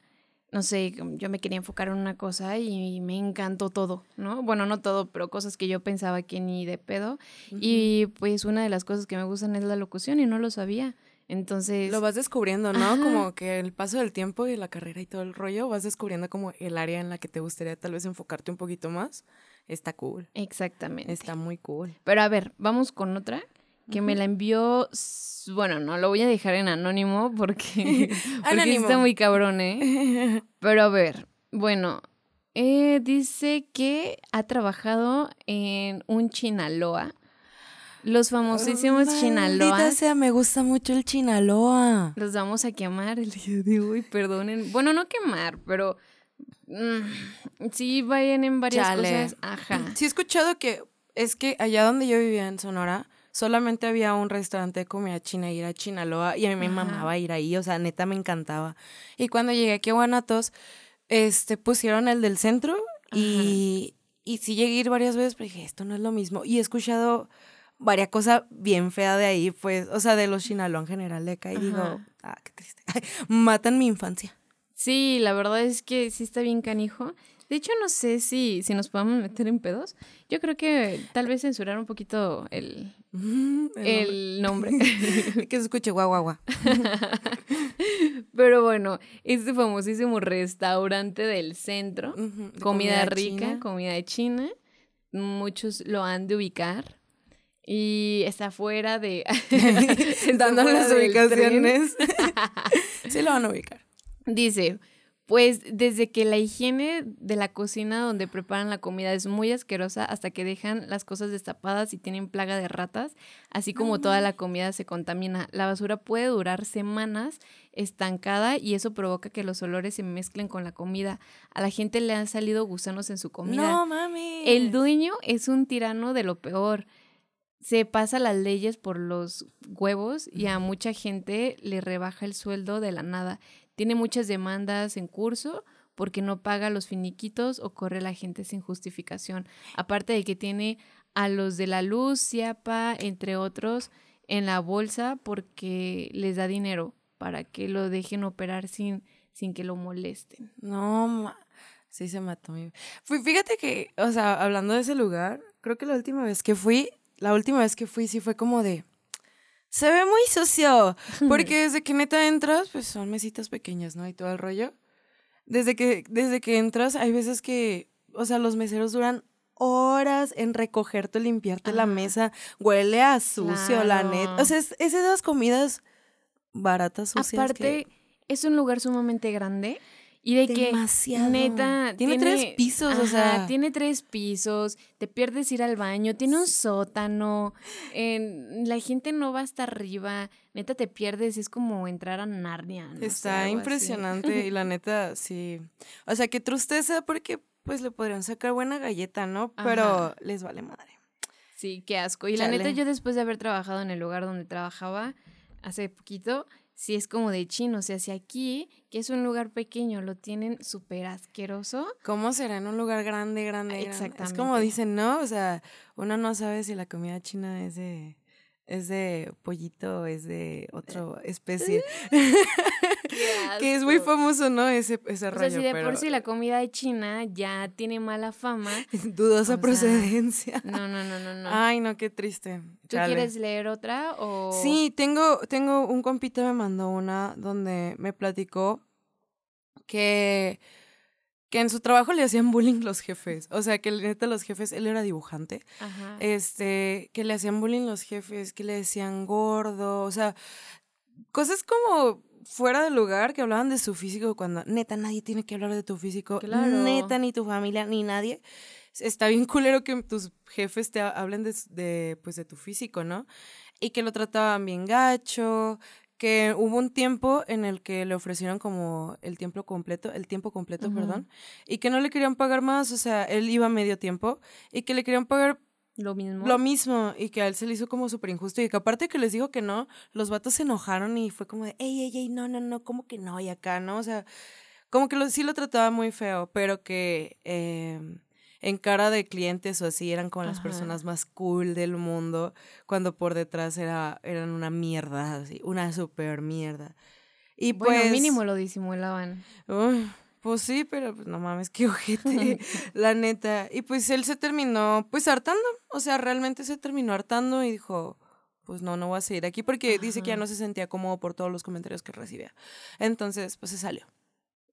no sé, yo me quería enfocar en una cosa y me encantó todo, ¿no? Bueno, no todo, pero cosas que yo pensaba que ni de pedo. Y pues una de las cosas que me gustan es la locución y no lo sabía. Entonces... Lo vas descubriendo, ¿no? Como que el paso del tiempo y la carrera y todo el rollo, vas descubriendo como el área en la que te gustaría tal vez enfocarte un poquito más. Está cool. Exactamente. Está muy cool. Pero a ver, vamos con otra que me la envió, bueno, no lo voy a dejar en anónimo porque, (laughs) porque está muy cabrón, ¿eh? (laughs) Pero a ver, bueno, eh, dice que ha trabajado en un Chinaloa los famosísimos Chinaloa. sea, me gusta mucho el Chinaloa. Los vamos a quemar el día de hoy, perdonen. Bueno, no quemar, pero mm, sí vayan en varias cosas. Ajá. Sí he escuchado que es que allá donde yo vivía en Sonora, solamente había un restaurante de comida china y era Chinaloa y a mí me mamaba ir ahí, o sea, neta me encantaba. Y cuando llegué aquí a Guanatos, este, pusieron el del centro y, y sí llegué a ir varias veces, pero dije, esto no es lo mismo. Y he escuchado varias cosas bien feas de ahí, pues, o sea, de los Chinaloa en general de acá. Y digo, ah, qué triste. (laughs) matan mi infancia. Sí, la verdad es que sí está bien canijo. De hecho, no sé si, si nos podemos meter en pedos. Yo creo que tal vez censurar un poquito el, (laughs) el, nombre. (laughs) que se escuche guau, guau, guau. (laughs) Pero bueno, este famosísimo restaurante del centro, comida, rica, comida de China, muchos lo han de ubicar y está fuera de. Dando las ubicaciones. sí lo van a ubicar. Dice. Pues desde que la higiene de la cocina donde preparan la comida es muy asquerosa hasta que dejan las cosas destapadas y tienen plaga de ratas, así como toda la comida se contamina. La basura puede durar semanas estancada y eso provoca que los olores se mezclen con la comida. A la gente le han salido gusanos en su comida. No, mami. El dueño es un tirano de lo peor se pasa las leyes por los huevos y a mucha gente le rebaja el sueldo de la nada. Tiene muchas demandas en curso porque no paga los finiquitos o corre la gente sin justificación. Aparte de que tiene a los de la luz, Ciapa, entre otros, en la bolsa porque les da dinero para que lo dejen operar sin, sin que lo molesten. No, ma sí se mató. Mi... Fíjate que, o sea, hablando de ese lugar, creo que la última vez que fui, la última vez que fui sí fue como de... Se ve muy sucio, (laughs) porque desde que neta entras, pues son mesitas pequeñas, ¿no? Y todo el rollo. Desde que, desde que entras, hay veces que, o sea, los meseros duran horas en recogerte, limpiarte la mesa, huele a sucio, la neta. O sea, es, es esas comidas baratas, sucias. Aparte, es un lugar sumamente grande. Y de Demasiado. que neta tiene, tres pisos, o sea, tiene tres pisos, te pierdes ir al baño, tiene un sótano, la gente no va hasta arriba, neta te pierdes, es como entrar a Narnia. Está impresionante y la neta sí, o sea, qué tristeza porque pues le podrían sacar buena galleta, ¿no? Pero les vale madre. Sí, qué asco. Y la neta yo después de haber trabajado en el lugar donde trabajaba hace poquito, si es como de chino. O sea, si aquí, que es un lugar pequeño, lo tienen súper asqueroso. ¿Cómo será en un lugar grande, grande, Exactamente. Es como dicen, ¿no? O sea, uno no sabe si la comida china es de es de pollito, es de otra especie. (laughs) que es muy famoso, ¿no? Ese, ese o rollo. Sea, si de por sí la comida de China ya tiene mala fama. (laughs) Dudosa procedencia. (laughs) no, no, no, no, no. Ay, no, qué triste. ¿Tú quieres leer otra o...? Sí, tengo, tengo un compito me mandó una donde me platicó que que en su trabajo le hacían bullying los jefes. O sea, que neta los jefes, él era dibujante. Este, que le hacían bullying los jefes, que le decían gordo, o sea, cosas como fuera de lugar que hablaban de su físico cuando neta nadie tiene que hablar de tu físico, neta ni tu familia ni nadie. Está bien culero que tus jefes te hablen de, de, pues de tu físico, ¿no? Y que lo trataban bien gacho, que hubo un tiempo en el que le ofrecieron como el tiempo completo, el tiempo completo, perdón, y que no le querían pagar más, o sea, él iba medio tiempo y que le querían pagar lo mismo. Lo mismo, y que a él se le hizo como súper injusto. Y que aparte que les dijo que no, los vatos se enojaron y fue como de, ey, ey, ey, no, no, no, ¿cómo que no? Y acá, ¿no? O sea, como que lo, sí lo trataba muy feo, pero que eh, en cara de clientes o así eran como las personas más cool del mundo, cuando por detrás era, eran una mierda, así, una super mierda. Y bueno, pues, mínimo lo disimulaban. pues sí, pero pues no mames, qué ojete, (laughs) (laughs) la neta. Y pues él se terminó, pues hartando, o sea, realmente se terminó hartando y dijo, pues no, no voy a seguir aquí porque dice que ya no se sentía cómodo por todos los comentarios que recibía. Entonces, pues se salió.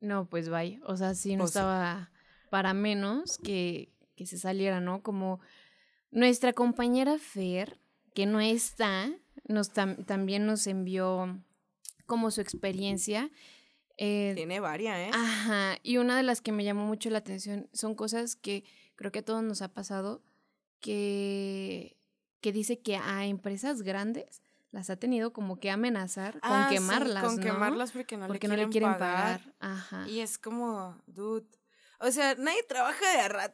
No, pues vaya, o sea, sí no pues estaba para menos que, que se saliera, ¿no? Como nuestra compañera Fer, que no está, nos también nos envió como su experiencia. Eh, Tiene varias, ¿eh? Ajá, y una de las que me llamó mucho la atención son cosas que creo que a todos nos ha pasado, que, que dice que a empresas grandes las ha tenido como que amenazar con ah, quemarlas, con quemarlas porque no, le, quieren no le quieren pagar. Ajá. Y es como, dude, o sea, nadie trabaja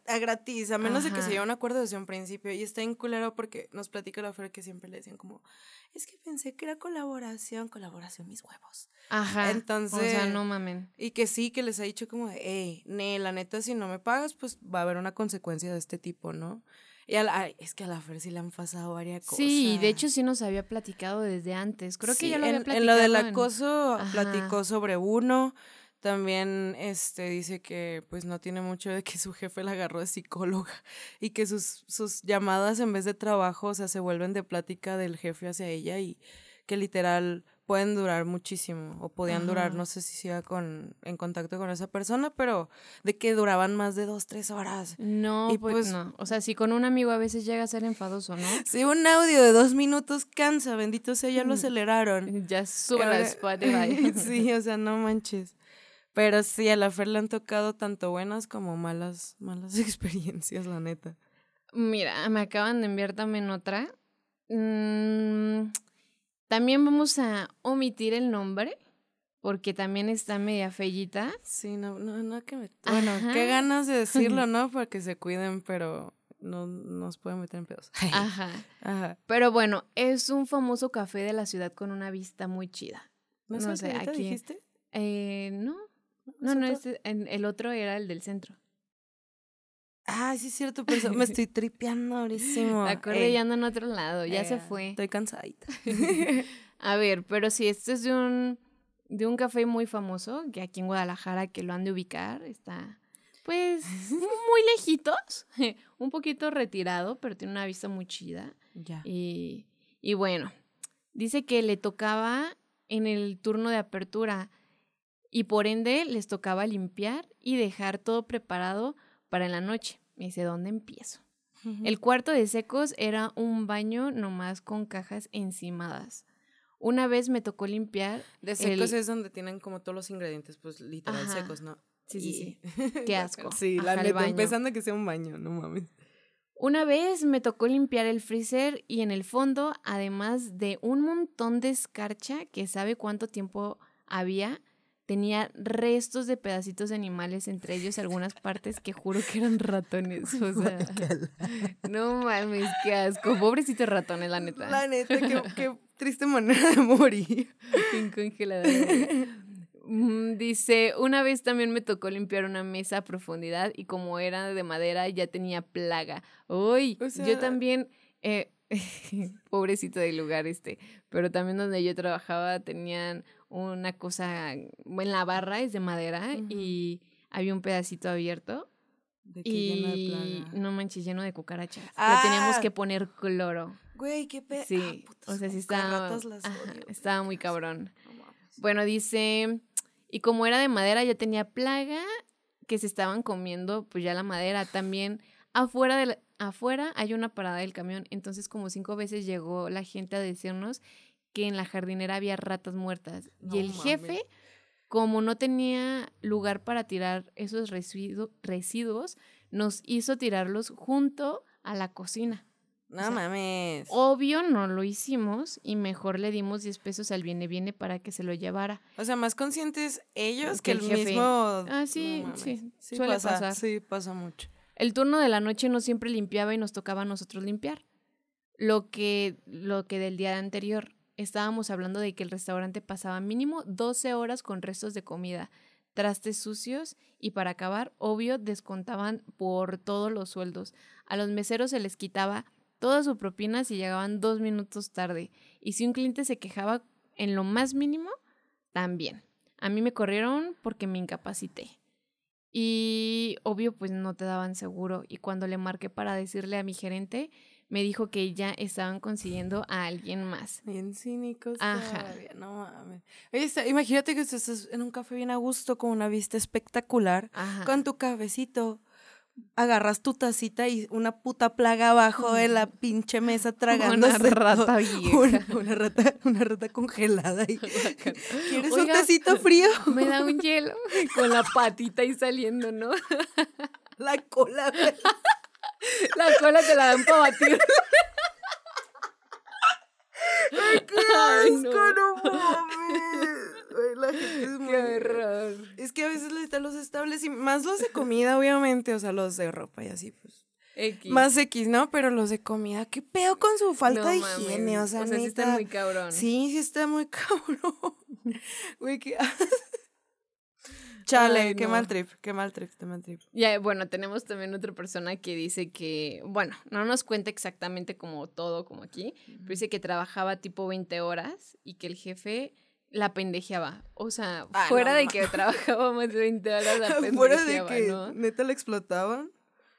a, gratis, a menos de que se lleve un acuerdo desde un principio. Y está en culero porque nos platica la Fer que siempre le decían como, es que pensé que era colaboración, colaboración mis huevos. Ajá. Entonces. O sea, no mamen. Y que sí, que les ha dicho como de, hey, ne, la neta, si no me pagas, pues va a haber una consecuencia de este tipo, ¿no? Y a es que a la Fer sí le han pasado varias cosas. Sí, de hecho sí nos había platicado desde antes. Creo que ya lo había platicado. En lo del acoso platicó sobre uno. También este, dice que pues no tiene mucho de que su jefe la agarró de psicóloga (laughs) y que sus, sus llamadas en vez de trabajo, o sea, se vuelven de plática del jefe hacia ella y que literal pueden durar muchísimo o podían durar, no sé si siga con, en contacto con esa persona, pero de que duraban más de dos, tres horas. No, pues, pues, no. O sea, si con un amigo a veces llega a ser enfadoso, ¿no? (laughs) Si un audio de dos minutos cansa, bendito sea, ya lo aceleraron. (laughs) Ya sube la Spotify. sí, o sea, no manches. Pero sí, a la Fer le han tocado tanto buenas como malas, malas (laughs) experiencias, la neta. Mira, me acaban de enviar también otra. Mm, también vamos a omitir el nombre, porque también está media fellita. Sí, no, no, no que me... Bueno, qué ganas de decirlo, (laughs) ¿no? Para que se cuiden, pero no nos pueden meter en pedos. (laughs) Ajá. Ajá. Pero bueno, es un famoso café de la ciudad con una vista muy chida. No, sé, aquí dijiste? Eh, no. No, no, este, el otro era el del centro. Ah, sí es cierto, pero eso- me (laughs) estoy tripeando corre Ey, ya anda en otro lado, ya se eh, fue. Estoy cansadita. (laughs) (laughs) A ver, pero si esto es de un, de un café muy famoso, que aquí en Guadalajara, que lo han de ubicar, está pues muy lejitos, un poquito retirado, pero tiene una vista muy chida. ya. Y, y bueno, dice que le tocaba en el turno de apertura y por ende les tocaba limpiar y dejar todo preparado para en la noche. Me dice, ¿dónde empiezo? El cuarto de secos era un baño nomás con cajas encimadas. Una vez me tocó limpiar. De secos el- es donde tienen como todos los ingredientes, pues literal Ajá. secos, ¿no? Sí, sí, sí. (laughs) Qué asco. Sí, la neta, empezando a que sea un baño, no mames. Una vez me tocó limpiar el freezer y en el fondo, además de un montón de escarcha que sabe cuánto tiempo había, tenía restos de pedacitos de animales, entre ellos algunas partes que juro que eran ratones. O (laughs) sea, (laughs) no mames, qué asco. Pobrecitos ratones, la neta. La neta, qué, (laughs) qué triste manera de morir. En. Mm, Dice, una vez también me tocó limpiar una mesa a profundidad y como era de madera ya tenía plaga. Uy, O sea- yo también, eh, pobrecito del lugar este, pero también donde yo trabajaba tenían una cosa, en la barra es de madera y había un pedacito abierto De que lleno de y plaga. no manches, lleno de cucarachas. Ah. Le teníamos que poner cloro. Güey, qué pedo. Sí, o sea, sí estaba, Ratas las ajá, odio. estaba muy cabrón. No. Bueno, dice, y como era de madera, ya tenía plaga que se estaban comiendo, pues ya la madera. También afuera, de la- afuera hay una parada del camión, entonces como cinco veces llegó la gente a decirnos que en la jardinera había ratas muertas. No y el mames. jefe, como no tenía lugar para tirar esos residu- residuos, nos hizo tirarlos junto a la cocina. No mames. Obvio no lo hicimos y mejor le dimos 10 pesos al viene viene para que se lo llevara. O sea, más conscientes ellos Que que, el jefe. mismo. Ah, sí, No sí, suele pasa, pasar. Sí, pasa mucho. El turno de la noche no siempre limpiaba y nos tocaba a nosotros limpiar. Lo que, lo que del día anterior estábamos hablando de que el restaurante pasaba mínimo 12 horas con restos de comida, trastes sucios y para acabar, obvio, descontaban por todos los sueldos. A los meseros se les quitaba toda su propina si llegaban dos minutos tarde. Y si un cliente se quejaba en lo más mínimo, también. A mí me corrieron porque me incapacité. Y obvio, pues no te daban seguro. Y cuando le marqué para decirle a mi gerente, me dijo que ya estaban consiguiendo a alguien más. Bien cínicos. Ajá. todavía, No mames. Oye, está- imagínate que estás en un café bien a gusto, con una vista espectacular, Ajá. con tu cafecito. Agarras tu tacita y una puta plaga abajo de la pinche (laughs) mesa tragándose. Una rata vieja. Una, una rata, una rata congelada. Y, (laughs) ¿Quieres un Oiga, tacito frío? (laughs) Me da un hielo con la patita ahí saliendo, ¿no? La cola. La cola te la dan para batir. Ay, no. ¡Asco, no mames! Ay, la gente es muy... Qué horror. Es que a veces da los estables y más los de comida, obviamente, o sea, los de ropa y así, pues. X. Más X, ¿no? Pero los de comida, ¿qué pedo con su falta No de mames. higiene? O sea, sí está muy cabrón. Sí, sí está muy (laughs) cabrón. Güey, qué... Chale, Ay, qué no. mal trip, qué mal trip, qué mal trip. Ya, bueno, tenemos también otra persona que dice que, bueno, no nos cuenta exactamente como todo, como aquí, pero dice que trabajaba tipo 20 horas y que el jefe la pendejeaba. O sea, Ah, fuera no de que trabajaba más de 20 horas, la pendejeaba, (laughs) Fuera de que ¿no? neta le explotaban.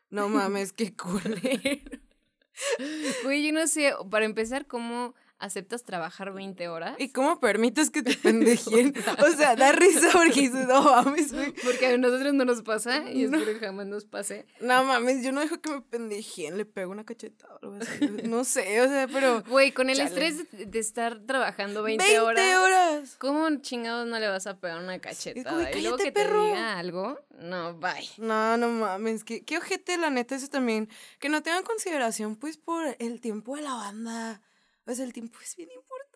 No mames, qué culero. (laughs) Güey, yo no sé, para empezar, ¿cómo aceptas trabajar 20 horas? ¿Y cómo permites que te (laughs) pendejen? O sea, da risa porque dices, no mames, güey. Porque a nosotros no nos pasa y No. espero que jamás nos pase. No mames, yo no dejo que me pendejen, le pego una cachetada o algo así. No sé, o sea, pero. (laughs) Güey, con el Chale. estrés de, de estar trabajando 20, 20 horas. horas. ¿Cómo chingados no le vas a pegar una cachetada? güey, y luego cállate, que perro. te diga algo, no, bye. No, no mames, qué, qué ojete, la neta, eso también. Que no tengan consideración, pues, por el tiempo de la banda. O sea, el tiempo es bien importante.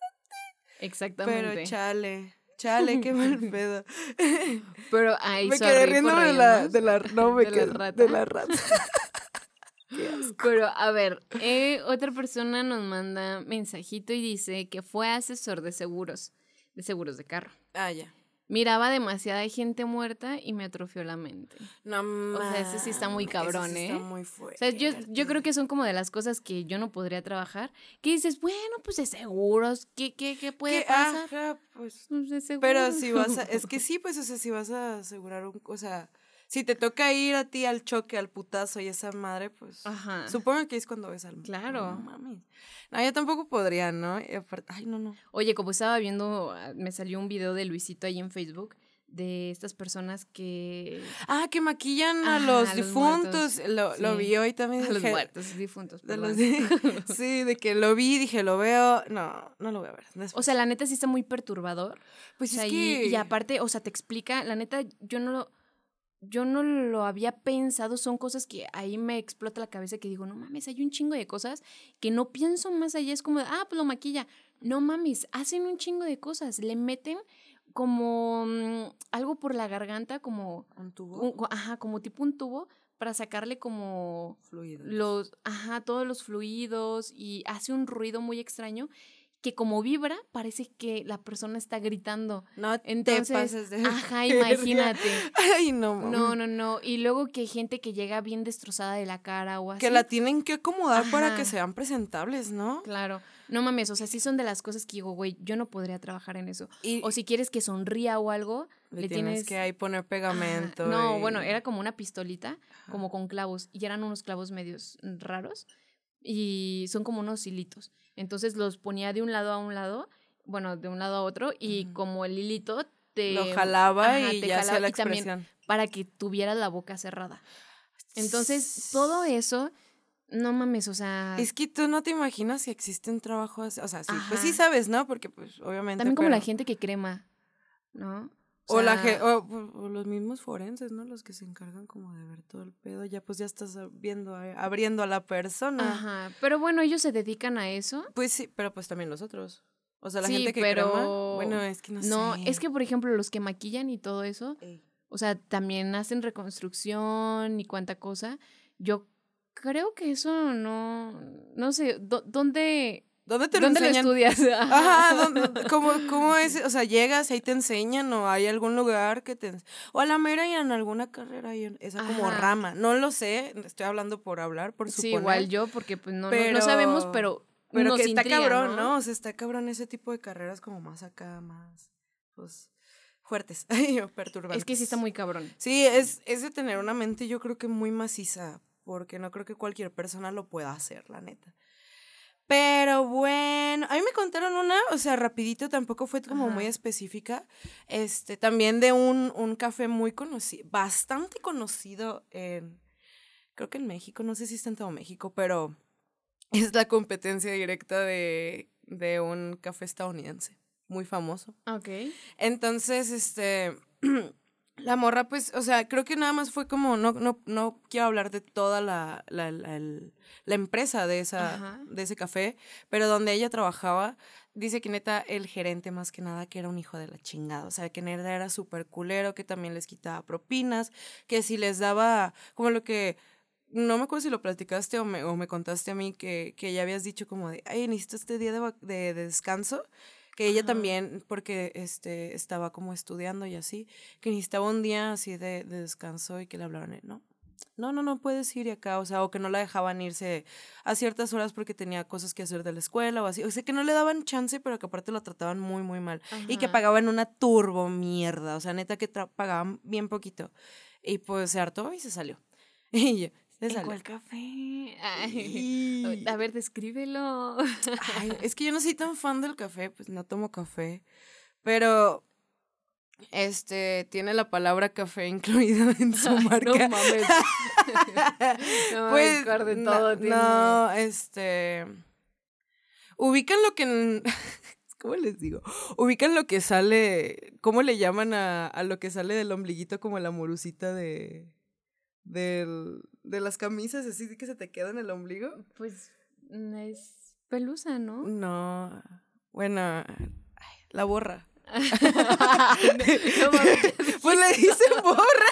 Exactamente. Pero chale, chale, qué mal (laughs) pedo. Pero (laughs) ahí me quedé riendo de la, de la, no, (laughs) me de quedé, la rata. de la rata. Pero a ver, eh, otra persona nos manda mensajito y dice que fue asesor de seguros, de seguros de carro. Ah, ya. Miraba demasiada gente muerta y me atrofió la mente. No O sea, ese sí está muy cabrón, ese sí ¿eh? Está muy O fuerte. sea, yo, yo creo que son como de las cosas que yo no podría trabajar. Que dices, bueno, pues de seguros, ¿qué, qué, qué puede Que, pasar? ajá, pues, Pues de Pero seguros. si vas a, es que (laughs) sí, pues, o sea, si vas a asegurar un, o sea, si te toca ir a ti al choque, al putazo y esa madre, pues, Ajá. supongo que es cuando ves al Claro. No, mames. No, yo tampoco podría, ¿no? Ay, no, no. Oye, como estaba viendo, ah, me salió un video de Luisito ahí en Facebook de estas personas que... Ah, que maquillan a los a los difuntos. muertos, Lo, lo vi hoy también. A los muertos, difuntos. (laughs) de los- perdón. (laughs) sí, de que lo vi, dije, lo veo. No, no lo voy a ver. O sea, la neta sí está muy perturbador. pues O sea, es y- que. y, aparte, o sea, te explica, la neta, yo no lo, yo no lo había pensado, son cosas que ahí me explota la cabeza que digo, no mames, hay un chingo de cosas que no pienso más allá, es como, de, ah, pues lo maquilla. No mames, hacen un chingo de cosas, le meten como mm, algo por la garganta, como, un tubo un- ajá, como tipo un tubo para sacarle como fluido. los, ajá, todos los fluidos y hace un ruido muy extraño que como vibra parece que la persona está gritando. No Entonces, te pases de. Ajá, (laughs) imagínate. Ay, no, mames. No, no, no. Y luego que hay gente que llega bien destrozada de la cara o así. Que la tienen que acomodar para que Ajá. sean presentables, ¿no? Claro. No mames, o sea, sí son de las cosas que digo, güey, yo no podría trabajar en eso. Y O si quieres que sonría o algo, le, le, tienes, tienes que ahí poner Ajá. pegamento. No, y- bueno, era como una pistolita, como con clavos, y eran unos clavos medios raros, y son como unos hilitos. Entonces los ponía de un lado a un lado, bueno, de un lado a otro, y como el hilito te... Lo jalaba ajá, y te ya hacía jalaba, la y también expresión. para que tuvieras la boca cerrada. Entonces, todo eso, no mames, o sea, Es que tú no te imaginas que existen trabajos, o sea, sí, pues sí sabes, ¿no? Porque pues obviamente también como la gente que crema, ¿no? O la sea, ge- o, o los mismos forenses, ¿no? Los que se encargan como de ver todo el pedo, ya pues ya estás viendo a- abriendo a la persona. Ajá, pero bueno, ellos se dedican a eso. Pues sí, pero pues también los otros. O sea, la Sí, gente que pero- crema, bueno, es que no, No, sé. es que por ejemplo los que maquillan y todo eso, Ey. o sea, también hacen reconstrucción y cuánta cosa. Yo creo que eso no, no sé, ¿dó- ¿dónde, ¿Dónde te lo ¿dónde lo enseñan? estudias? (laughs) Ajá, ¿dónde- ¿cómo, ¿cómo es? O sea, llegas, ahí te enseñan o hay algún lugar que te... O a la mera y en alguna carrera hay en- esa como rama. No lo sé, estoy hablando por hablar, por Sí, suponer. igual yo, porque pues no, no- no, Pero- sabemos, pero Pero nos que está intriga, cabrón, ¿no? O sea, está cabrón ese tipo de carreras como más acá, más, pues, fuertes, (laughs) perturbantes. Es que sí está muy cabrón. Sí, es, es de tener una mente yo creo que muy maciza, porque no creo que cualquier persona lo pueda hacer, la neta. Pero bueno, a mí me contaron una, o sea, rapidito, tampoco fue como Ajá. muy específica, este, también de un, un café muy conocido, bastante conocido en, creo que en México, no sé si está en todo México, pero es la competencia directa de, de un café estadounidense, muy famoso. Ok. Entonces, este, (clears throat) la morra, pues, o sea, creo que nada más fue como, no, no, no quiero hablar de toda la, la, la, el- la empresa de, esa, Ajá. de ese café, pero donde ella trabajaba, dice que neta el gerente más que nada que era un hijo de la chingada, o sea, que neta era súper culero, que también les quitaba propinas, que si les daba, como lo que... No me acuerdo si lo platicaste o me, o me contaste a mí que, que ya habías dicho como de, ay, necesito este día de, de descanso que ella Ajá. también, porque este, estaba como estudiando y así, que necesitaba un día así de, de descanso y que le hablaron, no, no, no, no puedes ir acá, o sea, o que no la dejaban irse a ciertas horas porque tenía cosas que hacer de la escuela o así, o sea, que no le daban chance, pero que aparte lo trataban muy, muy mal, y que pagaban una turbo mierda, o sea, neta que pagaban bien poquito, y pues se hartó y se salió, (laughs) y yo, ¿En salió. cuál café? Ay, Y- a ver, descríbelo. Ay, es que yo no soy tan fan del café, pues no tomo café. Pero este tiene la palabra café incluida (laughs) en su Ay, marca. No mames. (laughs) no pues mames, de no, todo tiene. no, este ubican lo que en- (laughs) ¿Cómo les digo? Ubican lo que sale, ¿cómo le llaman a, a lo que sale del ombliguito como la morucita de del, de las camisas así que se te queda en el ombligo? Pues mm, es pelusa, ¿no? No, bueno, la borra. (laughs) No (laughs) Pues le dicen borra.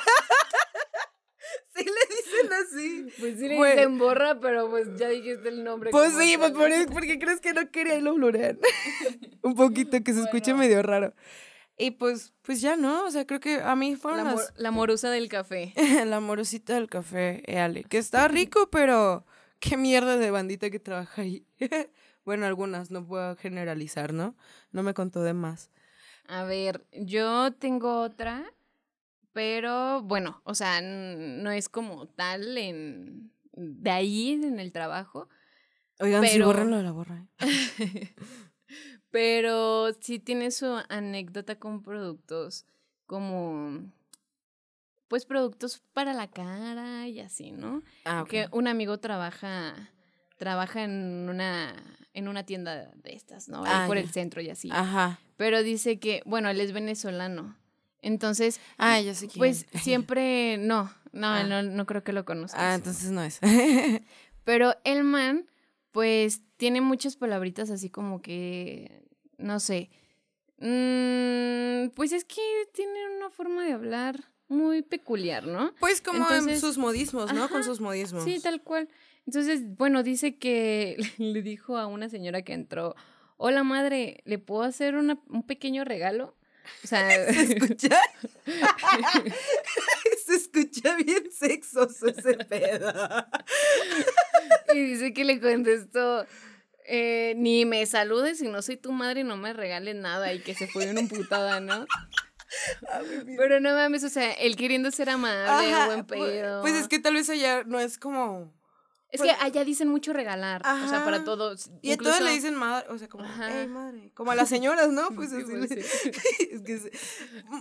(laughs) sí le dicen así. Pues sí le dicen borra, pero pues ya dijiste el nombre. Pues sí, pues por porque crees que no quería y lo blurean. Un poquito que se escuche medio raro. Y pues, pues ya, ¿no? O sea, creo que a mí fueron La, las... la morusa del café. (laughs) la morosita del café, éale, que está rico, pero qué mierda de bandita que trabaja ahí. (laughs) bueno, algunas, no puedo generalizar, ¿no? No me contó de más. A ver, yo tengo otra, pero bueno, o sea, no es como tal en de ahí en el trabajo, Oigan, Pero- borren lo de la borra. ¿eh? (laughs) pero sí tiene su anécdota con productos como pues productos para la cara y así, ¿no? Ah. Que un amigo trabaja trabaja en una en una tienda de estas, ¿no? Ahí Ah, por el centro y así. Ajá. Pero dice que, bueno, él es venezolano. Entonces, Ah, ya sé quién. pues (laughs) siempre, no, no, Ah. no, no creo que lo conozcas. Ah, entonces no es. Pero el man, pues, tiene muchas palabritas así como que, no sé, mm, pues es que tiene una forma de hablar muy peculiar, ¿no? pues como en sus modismos, ¿no? Con sus modismos. Sí, tal cual. Entonces, bueno, dice que (laughs) le dijo a una señora que entró, hola madre, ¿le puedo hacer una- un pequeño regalo? O sea, (laughs) ¿Se escucha? (laughs) Se escucha bien sexoso ese pedo. y dice que le contestó, eh, ni me saludes si no soy tu madre y no me regales nada y que se fue una emputada, ¿no? (laughs) Pero no mames, o sea, él queriendo ser amable, Ajá, buen pues- pedo. Pues es que tal vez allá no es como... Es que allá dicen mucho regalar, o sea, para todos. Y a todas le dicen madre, o sea, como, Ajá. "Ey, madre. Como a las señoras, ¿no? Pues (laughs) Sí, así. pues, le- sí. (laughs) es que es-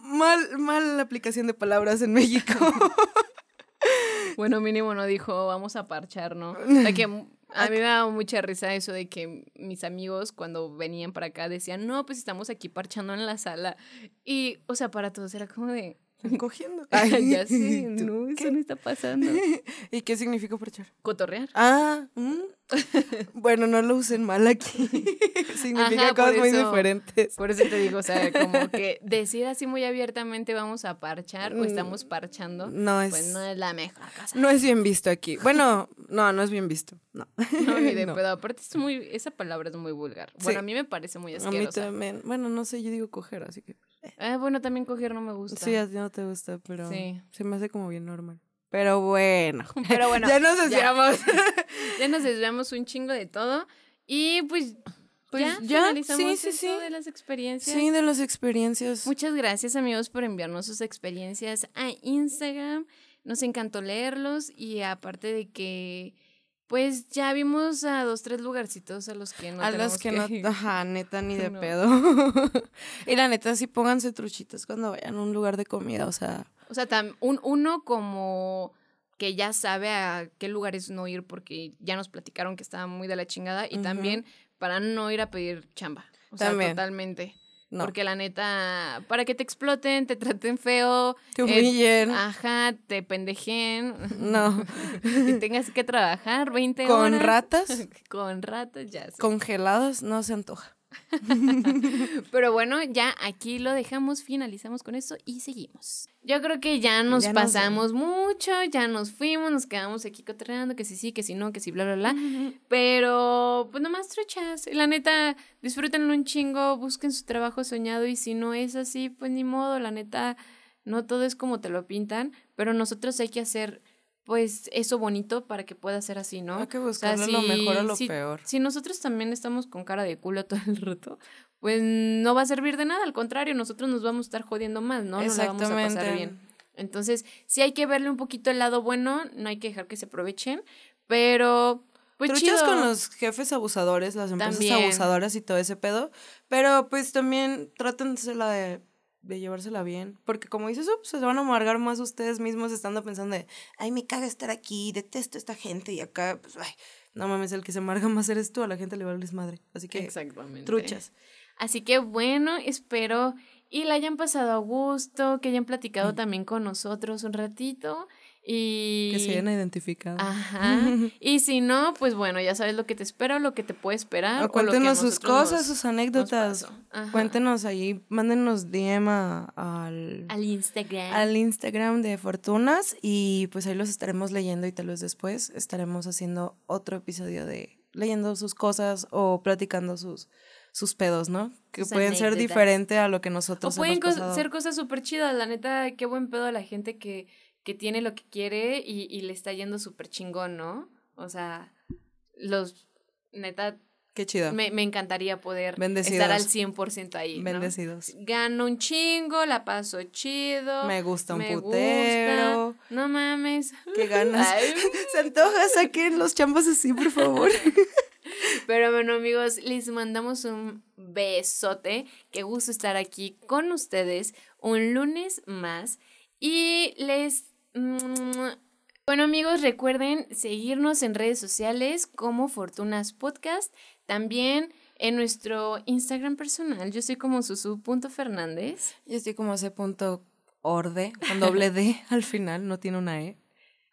mal, mal aplicación de palabras en México. Bueno, mínimo no dijo, vamos a parchar, ¿no? (laughs) O sea, que a mí me daba mucha risa eso de que mis amigos cuando venían para acá decían, no, pues estamos aquí parchando en la sala. Y, o sea, para todos era como de, (laughs) Cogiendo. (laughs) ya (laughs) sé, ¿tú no, eso qué? no está pasando. ¿Y qué significa parchar? Cotorrear. Ah, mm. bueno, no lo usen mal aquí. significa Ajá, cosas muy eso- diferentes. Por eso te digo, o sea, como que decir así muy abiertamente vamos a parchar o Mm, estamos parchando, No es, pues no es la mejor cosa. no es bien visto aquí. Bueno, no, no es bien visto. No. No, ni de No. pedo. Aparte, es muy, esa palabra es muy vulgar. Bueno, Sí. a mí me parece muy A mí asquerosa. también. Bueno, no sé, yo digo coger, así que. Ah, bueno, también coger no me gusta. Sí, a ti no te gusta, pero Sí. se me hace como bien normal. Pero bueno. (laughs) Pero bueno, (laughs) ya nos ya. desviamos. (laughs) ya nos desviamos un chingo de todo. Y pues, Pues ya, ya, finalizamos sí, sí, esto sí. de las experiencias. Sí, de las experiencias. Muchas gracias amigos por enviarnos sus experiencias a Instagram. Nos encantó leerlos y aparte de que pues ya vimos a dos, tres lugarcitos a los que no a los que, no, ajá, neta, ni (laughs) de No. pedo. (laughs) y la neta, sí pónganse truchitos cuando vayan a un lugar de comida, o sea, O sea, tam- un, uno como que ya sabe a qué lugares no ir porque ya nos platicaron que estaba muy de la chingada y también para no ir a pedir chamba. O sea, También. totalmente. No. Porque la neta, para que te exploten, te traten feo, te eh, humillen. ajá, te pendejen no. (laughs) y tengas que trabajar 20 Con horas. ratas (laughs) Con ratas, ya sé. congeladas no se antoja. (laughs) Pero bueno, ya aquí lo dejamos, finalizamos con esto y seguimos. Yo creo que ya nos Ya nos pasamos mucho, ya nos fuimos, nos quedamos aquí cotorreando, que sí, sí, que sí, no, que sí, bla, bla, bla. Pero, pues nomás truchas. La neta, disfrútenlo un chingo, busquen su trabajo soñado y si no es así, pues ni modo, la neta, no todo es como te lo pintan, pero nosotros hay que hacer, pues, eso bonito para que pueda ser así, ¿no? Hay que O sea, buscarle lo mejor a si- lo si- peor. Si nosotros también estamos con cara de culo todo el rato, pues no va a servir de nada, al contrario, nosotros nos vamos a estar jodiendo más, ¿no? No la vamos a pasar bien. Entonces, sí hay que verle un poquito el lado bueno, no hay que dejar que se aprovechen, pero pues Truchas chido. con los jefes abusadores, las empresas También. abusadoras y todo ese pedo. Pero pues también trátensela de, de llevársela bien. Porque como dices, oh, pues, se van a amargar más ustedes mismos estando pensando de, ay, me caga estar aquí, detesto a esta gente y acá, pues, ay, no mames, el que se amarga más eres tú, a la gente le vales madre. Así que, Exactamente. truchas. Así que bueno, espero y la hayan pasado a gusto, que hayan platicado Mm. también con nosotros un ratito y Que se hayan identificado. Ajá. (laughs) Y si no, pues bueno, ya sabes lo que te espera o lo que te puede esperar. O o cuéntenos sus cosas, nos- sus anécdotas. Cuéntenos ahí, mándenos DM a- al, Al Instagram. al Instagram de Fortunas y pues ahí los estaremos leyendo y tal vez después estaremos haciendo otro episodio de leyendo sus cosas o platicando sus, sus pedos, ¿no? Que Sus pueden ser diferente a lo que O nosotros pueden hemos cos- pasado. ser cosas súper chidas, la neta, qué buen pedo la gente que, que tiene lo que quiere y, y le está yendo súper chingón, ¿no? O sea, los, neta, Qué chido. me, me encantaría poder Bendecidos. estar al 100% ahí, ¿no? Bendecidos. Gano un chingo, la paso chido. Me gusta un me putero. gusta, No mames. Qué ganas. (laughs) Ay, (laughs) Se antoja, saquen los chambos así, por favor. (laughs) Pero bueno, amigos, les mandamos un besote. Qué gusto estar aquí con ustedes un lunes más. Y les... mm, Bueno, amigos, recuerden seguirnos en redes sociales como Fortunas Podcast. También en nuestro Instagram personal. Yo soy como susu.fernández. Yo estoy como ese punto orde, con doble D (laughs) al final, no tiene una E.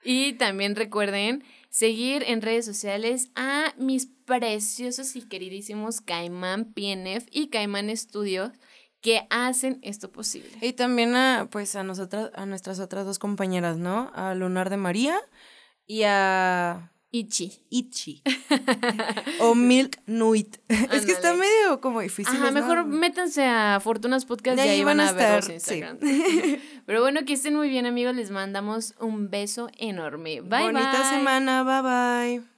Y también recuerden seguir en redes sociales a mis preciosos y queridísimos Caimán PNF y Caimán Studios que hacen esto posible. Y también a, pues, a nosotras, a nuestras otras dos compañeras, ¿no? A Lunar de María y a Ichi. Itchy. (laughs) o Milk Nuit. (laughs) es que está medio como difícil. Ajá, ¿no? mejor métanse a Fortunas Podcast De y ahí van van a, a ver estar, sí. Instagram. (laughs) Pero bueno, que estén muy bien, amigos. Les mandamos un beso enorme. Bye, Bonita bye. semana, bye bye.